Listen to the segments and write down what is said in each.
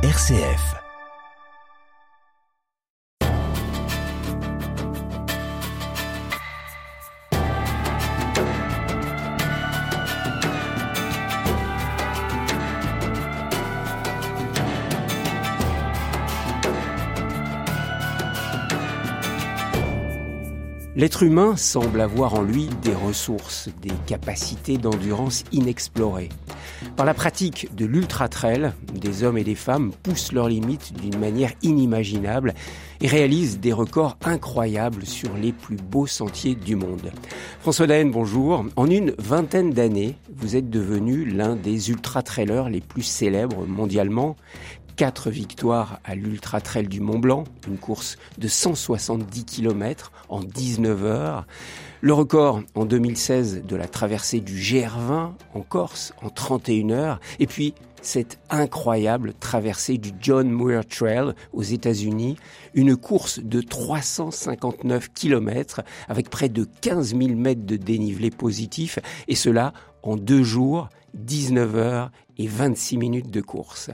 RCF. L'être humain semble avoir en lui des ressources, des capacités d'endurance inexplorées. Par la pratique de l'ultra-trail, des hommes et des femmes poussent leurs limites d'une manière inimaginable et réalisent des records incroyables sur les plus beaux sentiers du monde. François Daen, bonjour. En une vingtaine d'années, vous êtes devenu l'un des ultra-trailers les plus célèbres mondialement. Quatre victoires à l'Ultra Trail du Mont Blanc, une course de 170 km en 19 heures. Le record en 2016 de la traversée du GR20 en Corse en 31 heures. Et puis cette incroyable traversée du John Muir Trail aux États-Unis, une course de 359 km avec près de 15 000 mètres de dénivelé positif, et cela en deux jours, 19 heures et 26 minutes de course.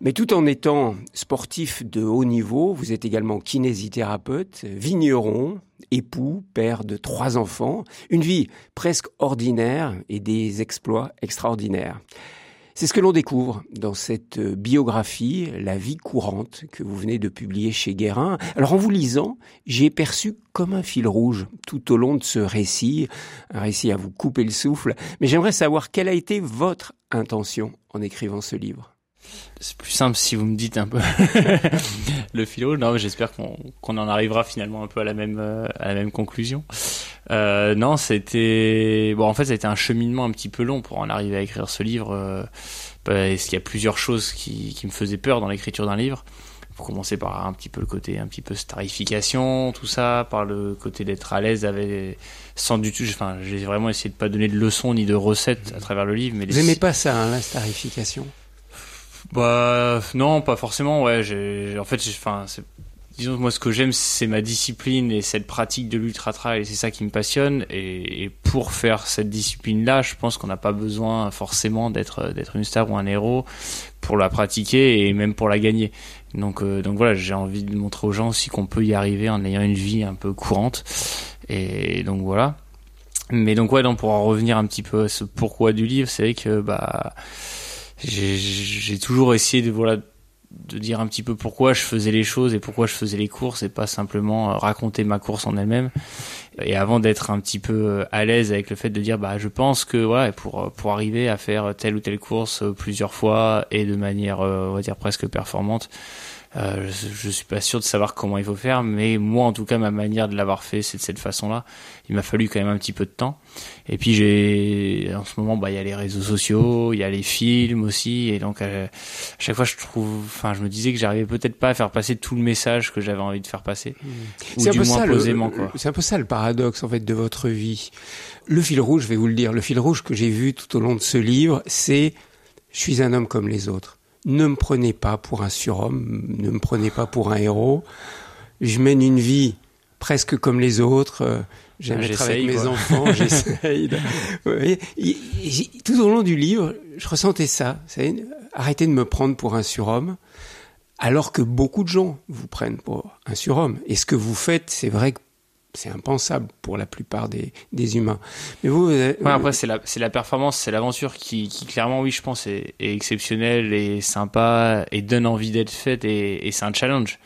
Mais tout en étant sportif de haut niveau, vous êtes également kinésithérapeute, vigneron, époux, père de trois enfants, une vie presque ordinaire et des exploits extraordinaires. C'est ce que l'on découvre dans cette biographie, La vie courante, que vous venez de publier chez Guérin. Alors en vous lisant, j'ai perçu comme un fil rouge tout au long de ce récit, un récit à vous couper le souffle, mais j'aimerais savoir quelle a été votre intention en écrivant ce livre. C'est plus simple si vous me dites un peu le philo. Non, j'espère qu'on en arrivera finalement un peu à la même euh, à la même conclusion. Euh, non, c'était bon. En fait, ça a été un cheminement un petit peu long pour en arriver à écrire ce livre. Euh, parce qu'il y a plusieurs choses qui, qui me faisaient peur dans l'écriture d'un livre. Pour commencer par un petit peu le côté un petit peu starification, tout ça, par le côté d'être à l'aise avec sans du tout. Enfin, j'ai vraiment essayé de pas donner de leçons ni de recettes à travers le livre. Mais vous n'aimez pas ça, hein, la starification? Bah non, pas forcément. Ouais, j'ai en fait, enfin, disons moi ce que j'aime c'est ma discipline et cette pratique de l'ultra trail, c'est ça qui me passionne. Et, et pour faire cette discipline-là, je pense qu'on n'a pas besoin forcément d'être d'être une star ou un héros pour la pratiquer et même pour la gagner. Donc euh, donc voilà, j'ai envie de montrer aux gens aussi qu'on peut y arriver en ayant une vie un peu courante. Et donc voilà. Mais donc ouais, donc pour en revenir un petit peu à ce pourquoi du livre, c'est vrai que bah j'ai toujours essayé de voilà de dire un petit peu pourquoi je faisais les choses et pourquoi je faisais les courses et pas simplement euh, raconter ma course en elle-même. Et avant d'être un petit peu euh, à l'aise avec le fait de dire bah je pense que voilà pour euh, pour arriver à faire telle ou telle course plusieurs fois et de manière on va dire presque performante, euh, je, je, suis pas sûr de savoir comment il faut faire, mais moi en tout cas ma manière de l'avoir fait c'est de cette façon-là. Il m'a fallu quand même un petit peu de temps. Et puis j'ai en ce moment bah il y a les réseaux sociaux, il y a les films aussi, et donc euh, à chaque fois je trouve, enfin je me disais que j'arrivais peut-être pas à faire passer tout le message que j'avais envie de faire passer, mmh. ou du moins posément quoi. C'est un peu ça le paradoxe en fait de votre vie. Le fil rouge, je vais vous le dire, le fil rouge que j'ai vu tout au long de ce livre, c'est je suis un homme comme les autres ne me prenez pas pour un surhomme, ne me prenez pas pour un héros. Je mène une vie presque comme les autres. Euh, j'aime être avec mes enfants, j'essaye. Tout au long du livre, je ressentais ça. Arrêtez de me prendre pour un surhomme, alors que beaucoup de gens vous prennent pour un surhomme. Et ce que vous faites, c'est vrai que c'est impensable pour la plupart des, des humains. Mais vous, après c'est la c'est la performance, c'est l'aventure qui, qui clairement oui je pense est, est exceptionnelle et sympa et donne envie d'être faite et, et c'est un challenge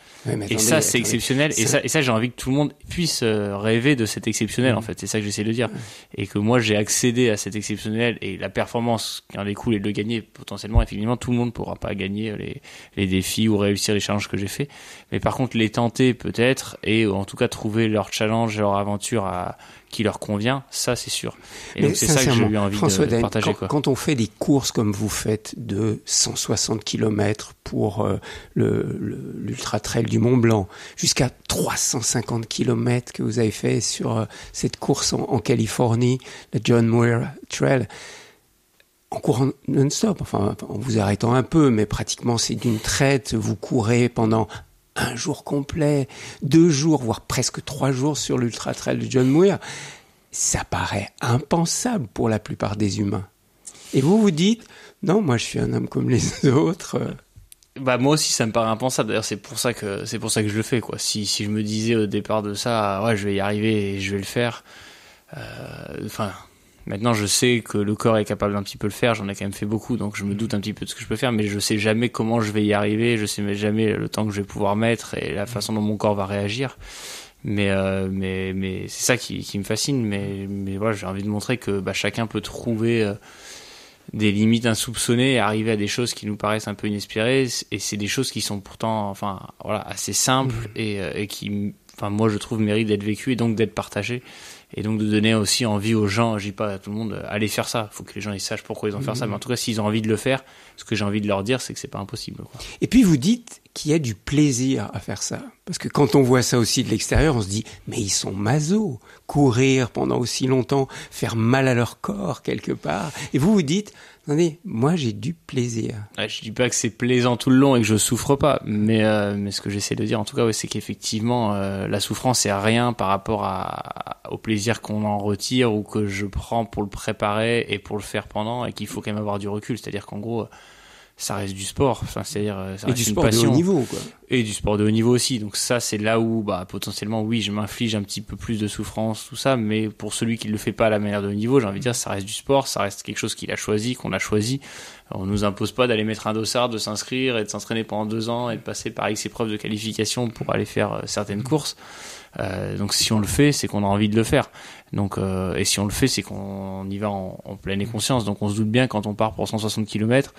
et ça, c'est exceptionnel. Et ça, et ça j'ai envie que tout le monde puisse euh, rêver de cet exceptionnel, en mm. fait. C'est ça que j'essaie de dire. Et que moi, j'ai accédé à cet exceptionnel et la performance qui en découle et de le gagner potentiellement, effectivement, tout le monde pourra pas gagner les, les défis ou réussir les challenges que j'ai fait. Mais par contre, les tenter peut-être et en tout cas trouver leur challenge, leur aventure à, qui leur convient, ça c'est sûr. Et c'est ça que j'ai eu envie de, partager. Quand, quand, on fait des courses comme vous faites de 160 km pour euh, l'ultra trail du Mont Blanc, jusqu'à 350 km que vous avez fait sur euh, cette course en, Californie, le John Muir Trail, en courant non-stop, enfin en vous arrêtant un peu, mais pratiquement c'est d'une traite, vous courez pendant un jour complet, deux jours, voire presque trois jours sur l'ultra trail de John Muir, ça paraît impensable pour la plupart des humains. Et vous vous dites, non, moi je suis un homme comme les autres. bah moi aussi ça me paraît impensable. D'ailleurs c'est pour ça que c'est pour ça que je le fais quoi. Si si je me disais au départ de ça, ouais je vais y arriver et je vais le faire. Enfin maintenant je sais que le corps est capable d'un petit peu le faire. J'en ai quand même fait beaucoup donc je me doute un petit peu de ce que je peux faire, mais je sais jamais comment je vais y arriver. Je sais jamais le temps que je vais pouvoir mettre et la façon dont mon corps va réagir. Mais mais mais c'est ça qui, qui me fascine. Mais mais voilà j'ai envie de montrer que bah, chacun peut trouver des limites insoupçonnées et arriver à des choses qui nous paraissent un peu inespérées et c'est des choses qui sont pourtant enfin voilà assez simples mmh. et, euh, et qui enfin moi je trouve mérite d'être vécues et donc d'être partagées et donc de donner aussi envie aux gens, je dis pas à tout le monde, allez faire ça. Il faut que les gens ils sachent pourquoi ils ont mmh. fait ça, mais en tout cas s'ils ont envie de le faire, ce que j'ai envie de leur dire, c'est que c'est pas impossible. Quoi. Et puis vous dites qu'il y a du plaisir à faire ça, parce que quand on voit ça aussi de l'extérieur, on se dit mais ils sont masos, courir pendant aussi longtemps, faire mal à leur corps quelque part. Et vous vous dites Attendez, moi j'ai du plaisir. Je dis pas que c'est plaisant tout le long et que je souffre pas, mais euh, mais ce que j'essaie de dire en tout cas, ouais, c'est qu'effectivement euh, la souffrance c'est rien par rapport à, au plaisir qu'on en retire ou que je prends pour le préparer et pour le faire pendant et qu'il faut quand même avoir du recul. C'est-à-dire qu'en gros, ça reste du sport. Enfin, c'est-à-dire, euh, ça et du sport de haut niveau, quoi. Et du sport de haut niveau aussi. Donc ça, c'est là où, bah, potentiellement, oui, je m'inflige un petit peu plus de souffrance, tout ça. Mais pour celui qui le fait pas à la manière de haut niveau, j'ai envie de dire, ça reste du sport, ça reste quelque chose qu'il a choisi, qu'on a choisi. On nous impose pas d'aller mettre un dossard, de s'inscrire et de s'entraîner pendant deux ans et de passer par X épreuves de qualification pour aller faire euh, certaines courses. Euh, donc si on le fait, c'est qu'on a envie de le faire. Donc euh, et si on le fait, c'est qu'on y va en, en, pleine conscience. Donc on se doute bien quand on part pour 160 km,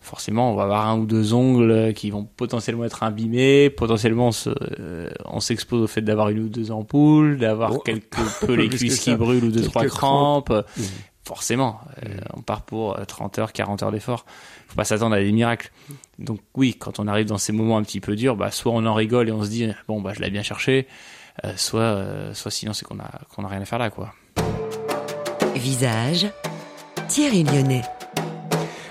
forcément on va avoir un ou deux ongles qui vont potentiellement être abîmés, potentiellement euh, on s'expose au fait d'avoir une ou deux ampoules, d'avoir oh. quelques peu les cuisses qui brûlent ou deux trois crampes. Mmh. Forcément, euh, mmh. on part pour 30 heures, 40 heures d'effort. Faut pas s'attendre à des miracles. Donc oui, quand on arrive dans ces moments un petit peu durs, bah soit on en rigole et on se dit bon bah je l'ai bien cherché, soit, euh, soit sinon c'est qu'on a, qu'on a rien à faire là, quoi. Visage, Thierry Lyonnais.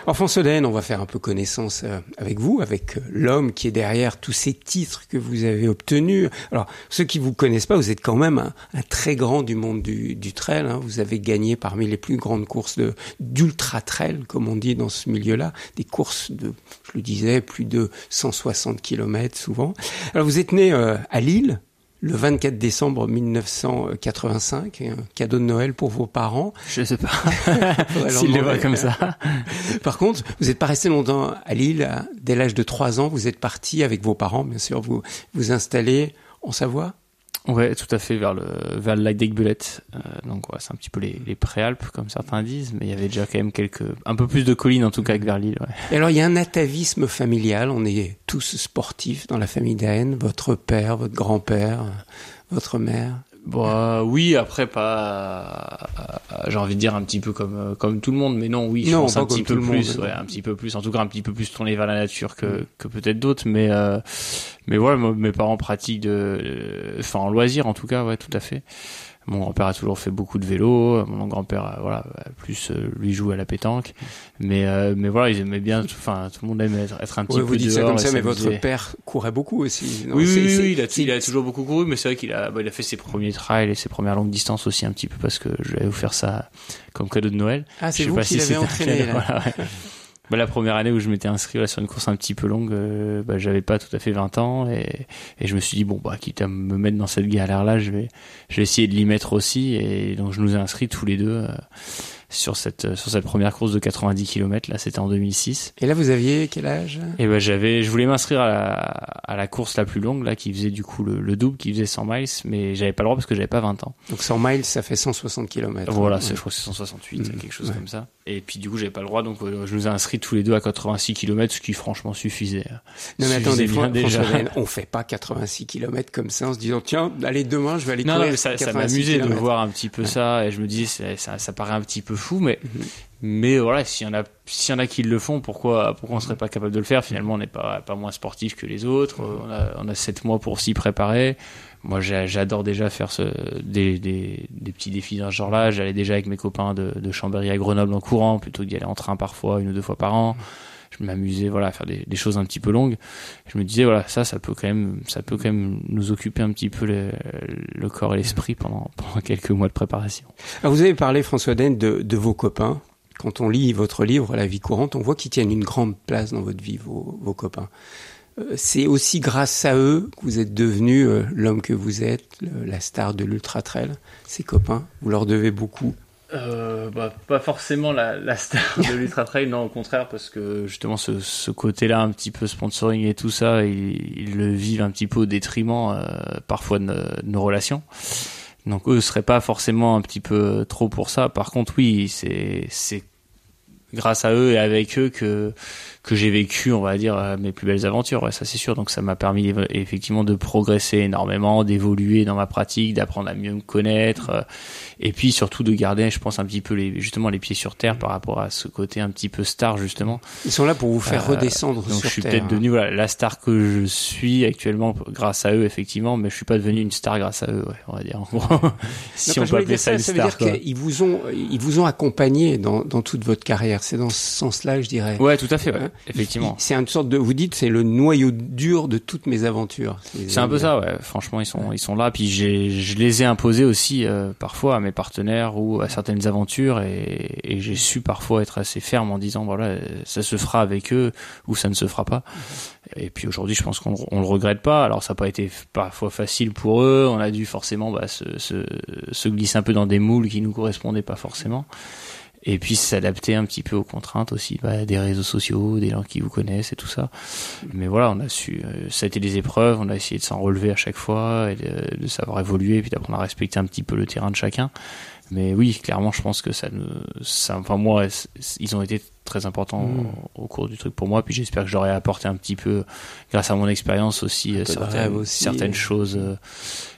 Enfin, Solène, on va faire un peu connaissance euh, avec vous, avec l'homme qui est derrière tous ces titres que vous avez obtenus. Alors, ceux qui vous connaissent pas, vous êtes quand même un, très grand du monde du, du trail. Hein. Vous avez gagné parmi les plus grandes courses de d'ultra trail, comme on dit dans ce milieu-là, des courses de, je le disais, plus de 160 km souvent. Alors, vous êtes né à Lille, le 24 décembre 1985, un cadeau de Noël pour vos parents. Je sais pas s'ils le voient comme ça. Par contre, vous n'êtes pas resté longtemps à Lille. Dès l'âge de 3 ans, vous êtes parti avec vos parents, bien sûr, vous vous installez en Savoie? Ouais, tout à fait, vers le, vers le lac d'Aigbelette. Euh, donc, ouais, c'est un petit peu les, les préalpes, comme certains disent, mais il y avait déjà quand même quelques, un peu plus de collines, en tout cas, que vers l'île, ouais. Et alors, il y a un atavisme familial. On est tous sportifs dans la famille d'Aen. Votre père, votre grand-père, votre mère. Bah oui, après pas, j'ai envie de dire un petit peu comme comme tout le monde, mais non, oui, je pense un petit peu plus, ouais, un petit peu plus, en tout cas un petit peu plus tourné vers la nature que mm. que peut-être d'autres, mais euh, mais voilà, mes parents pratiquent de, enfin en loisir en tout cas, ouais, tout à fait. Mon grand-père a toujours fait beaucoup de vélo. Mon grand-père, euh, voilà, plus euh, lui joue à la pétanque. Mais euh, mais voilà, ils aimaient bien. Enfin, tout le monde aime être, un petit peu vous dites ça comme ça, mais votre père courait beaucoup aussi. oui, oui, oui, il a, il a toujours beaucoup couru, mais c'est vrai qu'il a, bah, il a fait ses premiers trails et ses premières longues distances aussi un petit peu parce que je vais vous faire ça comme cadeau de Noël. Ah, c'est vous qui l'avez entraîné. Là. bah, la première année où je m'étais inscrit là, sur une course un petit peu longue, euh, bah, j'avais pas tout à fait 20 ans et, et je me suis dit bon bah quitte à me mettre dans cette galère là, je vais je vais essayer de l'y mettre aussi et donc je nous ai inscrits tous les deux. Euh, sur cette euh, sur cette première course de 90 km là c'était en 2006 et là vous aviez quel âge? Et ben j'avais je voulais m'inscrire à la, à la course la plus longue là qui faisait du coup le, double qui faisait 100 miles mais j'avais pas le droit parce que j'avais pas 20 ans. Donc 100 miles ça fait 160 km voilà je crois que c'est 168 mmh. quelque chose comme ça. Et puis du coup j'avais pas le droit donc euh, je nous ai inscrits tous les deux à 86 km ce qui franchement suffisait non mais attendez bien déjà. on fait pas 86 km comme ça en se disant tiens allez demain je vais aller non, courir non, ça, ça m'amusait de voir un petit peu ça et je me disais ça, ça paraît un petit peu fou mais mhm. mais voilà s'il y en a y en a qui le font pourquoi pourquoi on serait pas capable de le faire? Finalement on n'est pas pas moins sportif que les autres. On a on a sept mois pour s'y préparer. Moi j'adore déjà faire ce, des, des, des petits défis d'un genre là. J'allais déjà avec mes copains de, de Chambéry à Grenoble en courant plutôt que d'y aller en train parfois une ou deux fois par an je m'amusais voilà à faire des, choses un petit peu longues je me disais voilà ça ça peut quand même ça peut quand même nous occuper un petit peu le, corps et l'esprit pendant, quelques mois de préparation vous avez parlé François Den de, vos copains quand on lit votre livre, La vie courante, on voit qu'ils tiennent une grande place dans votre vie, vos, vos copains. Euh, c'est aussi grâce à eux que vous êtes devenu euh, l'homme que vous êtes, la star de l'ultra trail. Ces copains, vous leur devez beaucoup. Euh, bah, pas forcément la, la star de l'ultra trail, non au contraire parce que justement ce, ce côté-là un petit peu sponsoring et tout ça, ils, ils le vivent un petit peu au détriment euh, parfois de, de, nos relations. Donc eux seraient pas forcément un petit peu trop pour ça. Par contre oui, c'est c'est grâce à eux et avec eux que que j'ai vécu, on va dire, euh, mes plus belles aventures. Ouais, ça c'est sûr. Donc ça m'a permis effectivement de progresser énormément, d'évoluer dans ma pratique, d'apprendre à mieux me connaître, euh, et puis surtout de garder, je pense, un petit peu les, justement les pieds sur terre par rapport à ce côté un petit peu star justement. Ils sont là pour vous faire euh, redescendre donc sur je suis peut-être devenu voilà, la star que je suis actuellement grâce à eux effectivement, mais je suis pas devenu une star grâce à eux. Ouais, on va dire en gros. si on peut appeler ça, ça, une ça star. veut dire qu'ils vous ont, ils vous ont accompagné dans, dans toute votre carrière. C'est dans ce sens-là, je dirais. Ouais, tout à fait. Ouais, effectivement. C'est une sorte de, vous dites, c'est le noyau dur de toutes mes aventures. C'est un peu ça, ouais. Franchement, ils sont, ils sont là. Puis je les ai imposés aussi euh, parfois à mes partenaires ou à certaines aventures, et, et j'ai su parfois être assez ferme en disant voilà, ça se fera avec eux ou ça ne se fera pas. Et puis aujourd'hui, je pense qu'on on le regrette pas. Alors ça n'a pas été parfois facile pour eux. On a dû forcément bah, se, se, se glisser un peu dans des moules qui nous correspondaient pas forcément. Et puis s'adapter un petit peu aux contraintes aussi, bah, des réseaux sociaux, des gens qui vous connaissent et tout ça. Mais voilà, on a su, euh, ça a été des épreuves, on a essayé de s'en relever à chaque fois, et de, savoir évoluer, puis d'apprendre à respecter un petit peu le terrain de chacun. Mais oui, clairement, je pense que ça nous, ça, enfin moi, ils ont été très importants Mmh. au, au cours du truc pour moi. Puis j'espère que j'aurais apporté un petit peu, grâce à mon expérience aussi, euh, certaines, aussi, certaines et- choses. euh,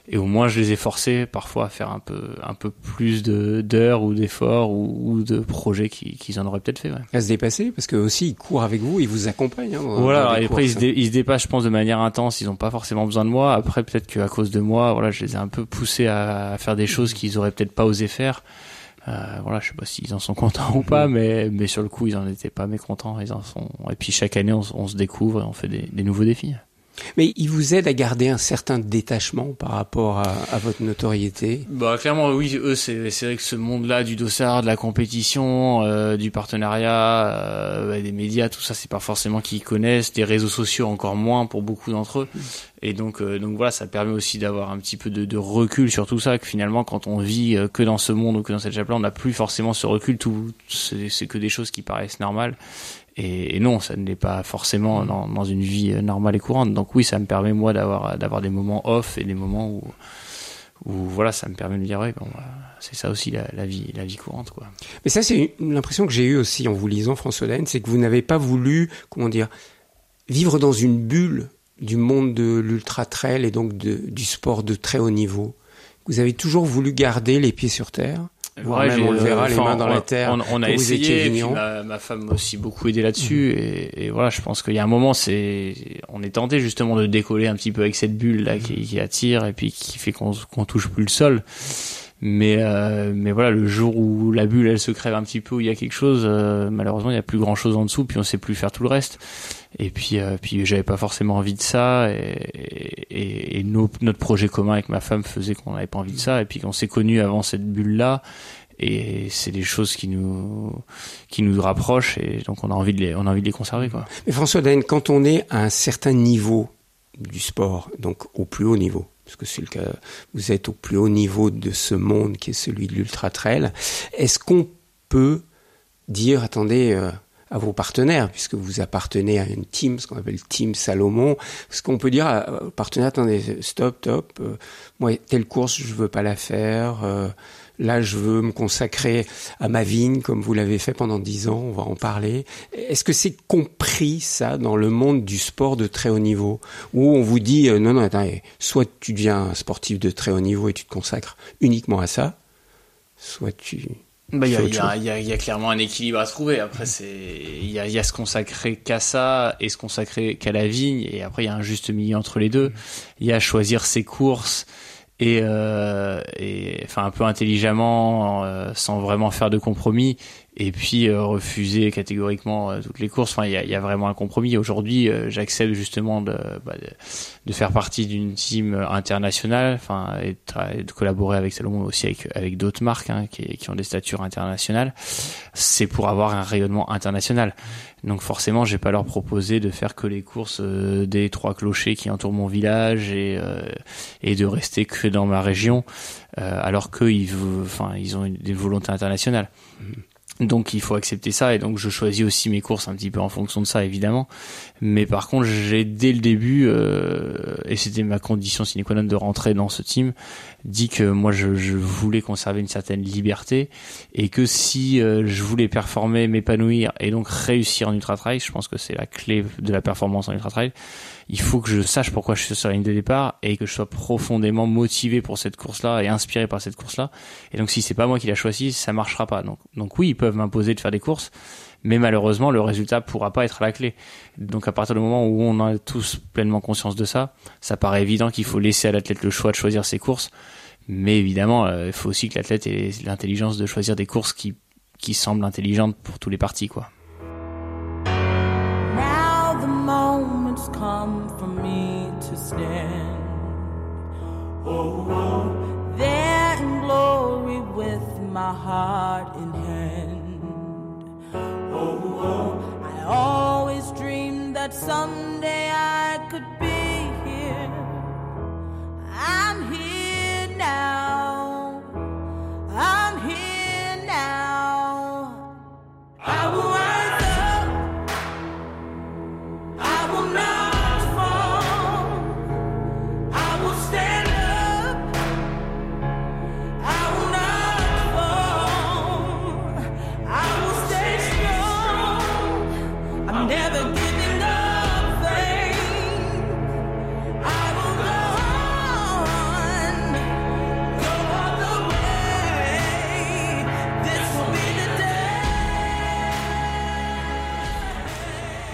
et au moins, je les ai forcés parfois à faire un peu, un peu plus de d'heures ou d'efforts ou, ou de projets qui- qu'ils en auraient peut-être fait. Ouais. à se dépasser parce que aussi ils courent avec vous, ils vous accompagnent. Hein, Voilà, et après ils se, dé- ils se dépassent, je pense, de manière intense. Ils n'ont pas forcément besoin de moi. Après, peut-être qu'à cause de moi, voilà, je les ai un peu poussés à, à faire des choses qu'ils auraient peut-être pas osé faire. Euh, voilà, je sais pas s'ils en sont contents ou pas, mais mais sur le coup, ils en étaient pas mécontents. Ils en sont. Et puis chaque année, on se découvre et on fait des, des nouveaux défis. Mais ils vous aident à garder un certain détachement par rapport à, à votre notoriété. Bah clairement oui eux c'est c'est vrai que ce monde-là du dossard, de la compétition, euh, du partenariat, euh, ouais, des médias, tout ça c'est pas forcément qu'ils connaissent, des réseaux sociaux encore moins pour beaucoup d'entre eux. Et donc euh, donc voilà ça permet aussi d'avoir un petit peu de, de recul sur tout ça que finalement quand on vit euh, que dans ce monde ou que dans cette chape-là on n'a plus forcément ce recul tout c'est que des choses qui paraissent normales. Et, et non, ça ne l'est pas forcément dans, dans une vie euh, normale et courante. Donc oui, ça me permet moi d'avoir d'avoir des moments off et des moments où où voilà, ça me permet de me dire ouais, bon, bah, c'est ça aussi la, la vie, la vie courante quoi. Mais ça, c'est l'impression que j'ai eue aussi en vous lisant François Daen, c'est que vous n'avez pas voulu, comment dire, vivre dans une bulle du monde de l'ultra trail et donc de, du sport de très haut niveau. Vous avez toujours voulu garder les pieds sur terre. Voire même, j'ai, on le verra, les enfin, mains dans on- la terre, On, on a essayé, et puis vigneron. ma, ma femme m'a aussi beaucoup aidé là-dessus, et, et voilà, je pense qu'il y a un moment, c'est, on est tenté justement de décoller un petit peu avec cette bulle là qui, qui attire et puis qui fait qu'on qu'on touche plus le sol. Mais euh, mais voilà, le jour où la bulle elle se crève un petit peu, où il y a quelque chose, euh, malheureusement il y a plus grand chose en dessous, puis on sait plus faire tout le reste. Et puis euh, puis j'avais pas forcément envie de ça, et, et, et notre projet commun avec ma femme faisait qu'on n'avait pas envie de ça, et puis qu'on s'est connus avant cette bulle là. Et c'est des choses qui nous qui nous rapprochent et donc on a envie de les on a envie de les conserver quoi. Mais François Daen, quand on est à un certain niveau du sport, donc au plus haut niveau, parce que c'est le cas, vous êtes au plus haut niveau de ce monde qui est celui de l'ultra trail, est-ce qu'on peut dire, attendez, euh, à vos partenaires, puisque vous appartenez à une team, ce qu'on appelle Team Salomon, est-ce qu'on peut dire à- aux partenaires, attendez, stop, stop, euh, moi, telle course, je veux pas la faire, euh, là, je veux me consacrer à ma vigne, comme vous l'avez fait pendant dix ans, on va en parler. Est-ce que c'est compris, ça, dans le monde du sport de très haut niveau, où on vous dit, euh, non, non, attendez, soit tu deviens un sportif de très haut niveau et tu te consacres uniquement à ça, soit tu... Bah, il y, a- y, y clairement un équilibre à trouver. Après, c'est il y a, il y a se consacrer qu'à ça et se consacrer qu'à la vigne. Et après, il y a un juste milieu entre les deux. Il y a choisir ses courses et, euh, et enfin un peu intelligemment, euh, sans vraiment faire de compromis. Et puis euh, refuser catégoriquement euh, toutes les courses. Enfin, il y a, y a, vraiment un compromis. Aujourd'hui, euh, j'accepte justement de, bah, de, de, faire partie d'une team internationale, enfin, et, et, de collaborer avec Salomon aussi avec, avec d'autres marques hein, qui, qui, ont des statures internationales. C'est pour avoir un rayonnement international. Donc forcément, j'ai pas leur proposé de faire que les courses des trois clochers qui entourent mon village et et de rester que dans ma région, alors qu'ils, enfin, ils ont des volontés internationales. Mmh. Donc il faut accepter ça et donc je choisis aussi mes courses un petit peu en fonction de ça évidemment. Mais par contre j'ai dès le début euh, et c'était ma condition sine qua non de rentrer dans ce team dit que moi je, je voulais conserver une certaine liberté et que si euh, je voulais performer, m'épanouir et donc réussir en ultra trail, je pense que c'est la clé de la performance en ultra trail il faut que je sache pourquoi je suis sur la ligne de départ et que je sois profondément motivé pour cette course-là et inspiré par cette course-là. Et donc si c'est pas moi qui l'a choisi, ça marchera pas. Donc, oui, ils peuvent m'imposer de faire des courses, mais malheureusement le résultat pourra pas être la clé. Donc à partir du moment où on a tous pleinement conscience de ça, ça paraît évident qu'il faut laisser à l'athlète le choix de choisir ses courses. Mais évidemment, euh, il faut aussi que l'athlète ait l'intelligence de choisir des courses qui, qui semblent intelligentes pour tous les parties, quoi. Come for me to stand. Oh, oh, there in glory with my heart in hand. Oh, oh, I always dreamed that someday I could be here. I'm here now. I'm here now. I will.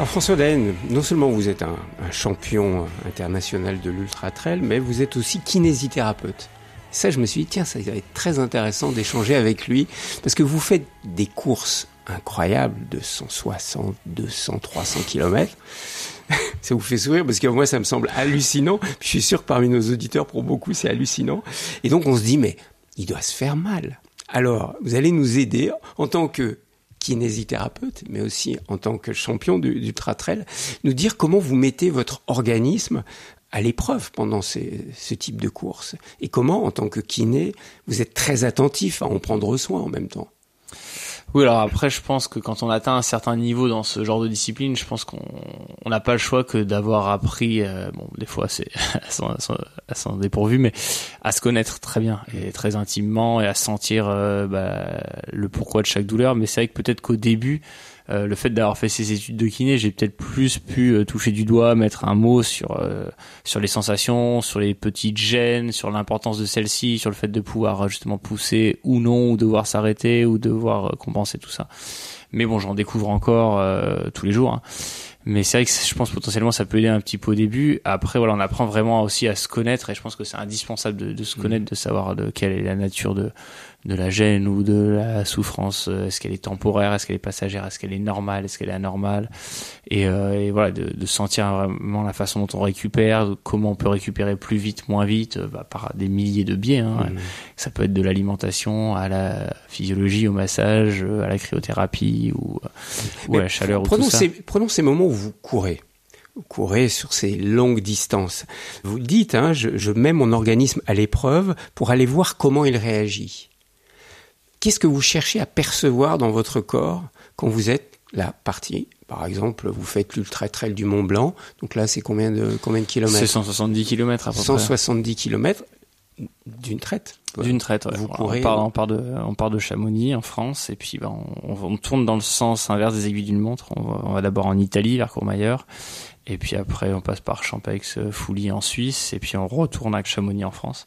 François Daen, non seulement vous êtes un, champion international de l'ultra trail, mais vous êtes aussi kinésithérapeute. Ça, je me suis dit, tiens, ça va être très intéressant d'échanger avec lui, parce que vous faites des courses incroyables de 160, 200, 300 kilomètres. ça vous fait sourire parce que moi ça me semble hallucinant. je suis sûr que parmi nos auditeurs, pour beaucoup, c'est hallucinant. Et donc on se dit, mais il doit se faire mal. Alors, vous allez nous aider en tant que kinésithérapeute, mais aussi en tant que champion du, du nous dire comment vous mettez votre organisme à l'épreuve pendant ces, ce type de course et comment, en tant que kiné, vous êtes très attentif à en prendre soin en même temps. Oui, alors après, je pense que quand on atteint un certain niveau dans ce genre de discipline, je pense qu'on n'a pas le choix que d'avoir appris, euh, bon, des fois c'est à s'en dépourvu, mais à se connaître très bien et très intimement et à sentir euh, bah, le pourquoi de chaque douleur. Mais c'est vrai que peut-être qu'au début, euh, le fait d'avoir fait ces études de kiné, j'ai peut-être plus pu euh, toucher du doigt, mettre un mot sur euh, sur les sensations, sur les petites gênes, sur l'importance de celles-ci, sur le fait de pouvoir justement pousser ou non, ou devoir s'arrêter, ou devoir compenser tout ça. Mais bon, j'en découvre encore tous les jours. Hein. Mais c'est vrai que je pense potentiellement ça peut aider un petit peu au début. Après, voilà, on apprend vraiment aussi à se connaître et je pense que c'est indispensable de, de, se mmh. connaître, de savoir de quelle est la nature de, de la gêne ou de la souffrance. Est-ce qu'elle est temporaire Est-ce qu'elle est passagère Est-ce qu'elle est normale Est-ce qu'elle est anormale et, euh, et, voilà, de, de, sentir vraiment la façon dont on récupère, comment on peut récupérer plus vite, moins vite, bah, par des milliers de biais. Hein. Mmh. Ça peut être de l'alimentation à la physiologie, au massage, à la cryothérapie ou, ou à la chaleur. Prenons, ou tout ça. Ces, prenons ces moments où vous courez vous courez sur ces longues distances. Vous dites, hein, je, je mets mon organisme à l'épreuve pour aller voir comment il réagit. Qu'est-ce que vous cherchez à percevoir dans votre corps quand vous êtes la partie par exemple, vous faites l'ultra trail du Mont Blanc. Donc là, c'est combien de combien de kilomètres? C'est 170 kilomètres à peu 170 kilomètres d'une traite. D'une traite. Ouais. Vous courez... on, part, on, part, de on part de Chamonix en France et puis ben, on, on, tourne dans le sens inverse des aiguilles d'une montre. On va, va d'abord en Italie vers Courmayeur et puis après on passe par Champeix, Fouilly en Suisse et puis on retourne à Chamonix en France.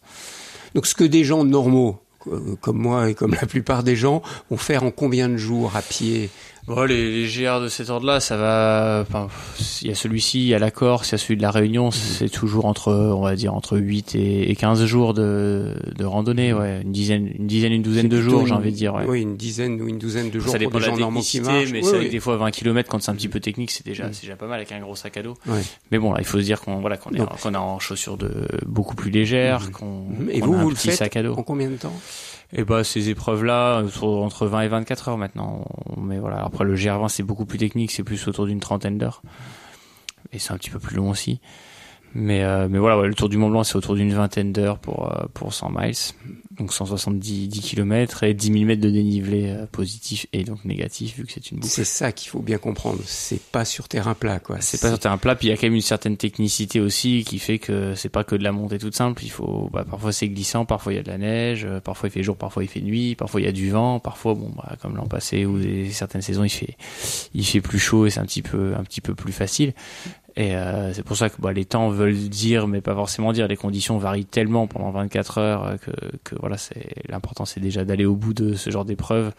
Donc ce que des gens normaux comme moi et comme la plupart des gens, vont faire en combien de jours à pied Bon, les, les GR de cet ordre-là, ça va. Enfin, il y a celui-ci, il y a la Corse, il y a celui de la Réunion. Mhm. C'est toujours entre, on va dire, entre 8 et, et 15 jours de, de randonnée. Ouais, une dizaine, une dizaine, une douzaine de jours, j'ai envie de dire. Ouais. Oui, une dizaine ou une douzaine de jours ça pour dépend des de la gens normaux qui technicité, mais Oui, oui. des fois 20 km quand c'est un petit peu technique, c'est déjà, c'est déjà pas mal avec un gros sac à dos. Mais bon, là, il faut se dire qu'on voilà, qu'on est, qu'on est en chaussures de beaucoup plus légères, Mhm. qu'on Mhm. Et vous, a un vous le petit faites sac à dos. En combien de temps? Et bah ces épreuves-là, sont entre 20 et 24 heures maintenant. Mais voilà, après le GR20 c'est beaucoup plus technique, c'est plus autour d'une trentaine d'heures. Et c'est un petit peu plus long aussi. Mais, euh, mais voilà, ouais, le Tour du Mont Blanc c'est autour d'une vingtaine d'heures pour, euh, pour 100 miles. Donc 170 10 km et 10 000 mètres de dénivelé euh, positif et donc négatif vu que c'est une boucle. C'est ça qu'il faut bien comprendre. C'est pas sur terrain plat, quoi. C'est pas sur terrain plat, puis il y a quand même une certaine technicité aussi qui fait que c'est pas que de la montée toute simple. Il faut, bah, parfois c'est glissant, parfois il y a de la neige, euh, parfois il fait jour, parfois il fait nuit, parfois il y a du vent, parfois bon, bah, comme l'an passé ou des, certaines saisons il fait, il fait plus chaud et c'est un petit peu, un petit peu plus facile. Et euh, c'est pour ça que bah, les temps veulent dire, mais pas forcément dire. Les conditions varient tellement pendant 24 heures euh, que, que voilà, c'est l'important, c'est déjà d'aller au bout de ce genre d'épreuve.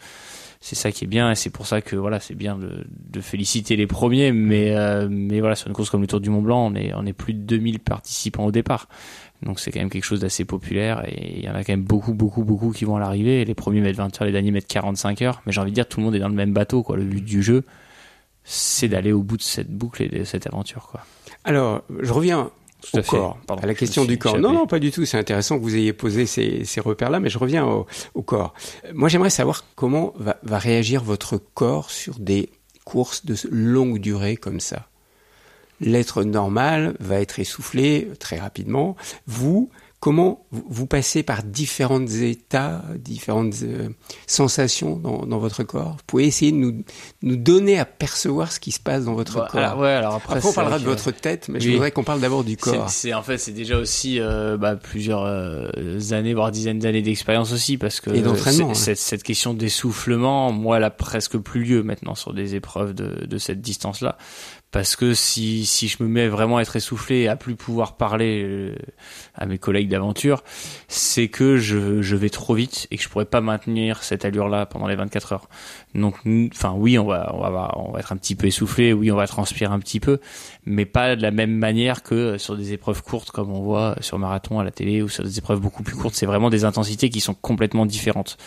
C'est ça qui est bien, et c'est pour ça que voilà, c'est bien de, de féliciter les premiers. Mais euh, mais voilà, sur une course comme le Tour du Mont Blanc, on est on est plus de 2000 participants au départ. Donc c'est quand même quelque chose d'assez populaire et il y en a quand même beaucoup beaucoup beaucoup qui vont à l'arrivée. Les premiers mettent 20 heures, les derniers mettent 45 heures. Mais j'ai envie de dire, tout le monde est dans le même bateau. Quoi. Le but du jeu, c'est d'aller au bout de cette boucle et de cette aventure. Quoi. Alors, je reviens Tout au à fait. corps, Pardon, à la question du corps. échappé. Non, non, pas du tout. C'est intéressant que vous ayez posé ces, ces repères-là, mais je reviens au, au corps. Moi, j'aimerais savoir comment va, va réagir votre corps sur des courses de longue durée comme ça. L'être normal va être essoufflé très rapidement. Vous, comment vous- passez par différents états, différentes euh, sensations dans, dans votre corps? Vous pouvez essayer de nous, nous donner à percevoir ce qui se passe dans votre Bah, corps. alors, ouais, alors après, Après, on parlera de votre tête, mais je voudrais qu'on parle d'abord du corps. C'est, en fait, c'est déjà aussi euh, bah, plusieurs euh, années, voire dizaines d'années d'expérience aussi, parce que ouais. cette, cette question d'essoufflement, moi, elle a presque plus lieu maintenant sur des épreuves de, de cette distance-là, parce que si si je me mets vraiment à être essoufflé à plus pouvoir parler euh, à mes collègues d'aventure, c'est que je, je vais trop vite et que je pourrais pas maintenir cette allure-là pendant les 24 heures. Donc, enfin, oui, on va, on va, on va être un petit peu essoufflé, oui, on va transpirer un petit peu, mais pas de la même manière que sur des épreuves courtes comme on voit sur marathon à la télé ou sur des épreuves beaucoup plus courtes. C'est vraiment des intensités qui sont complètement différentes.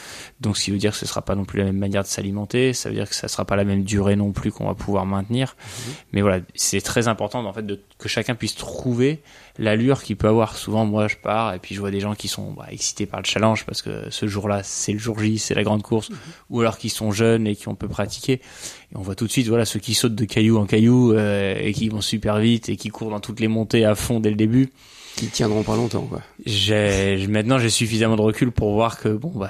Donc, ce qui veut dire que ce sera pas non plus la même manière de s'alimenter, ça veut dire que ça sera pas la même durée non plus qu'on va pouvoir maintenir. Mais voilà, c'est très important en fait de, que chacun puisse trouver l'allure qu'il peut avoir. Souvent, moi, je pars et puis je vois des gens qui sont bah, excités par le challenge parce que ce jour-là, c'est le jour J, c'est la grande course, ou alors qui sont jeunes et qui on peut pratiquer. Et on voit tout de suite, voilà, ceux qui sautent de caillou en caillou euh, et qui vont super vite et qui courent dans toutes les montées à fond dès le début. Qui tiendront pas longtemps, quoi. J'ai maintenant j'ai suffisamment de recul pour voir que bon bah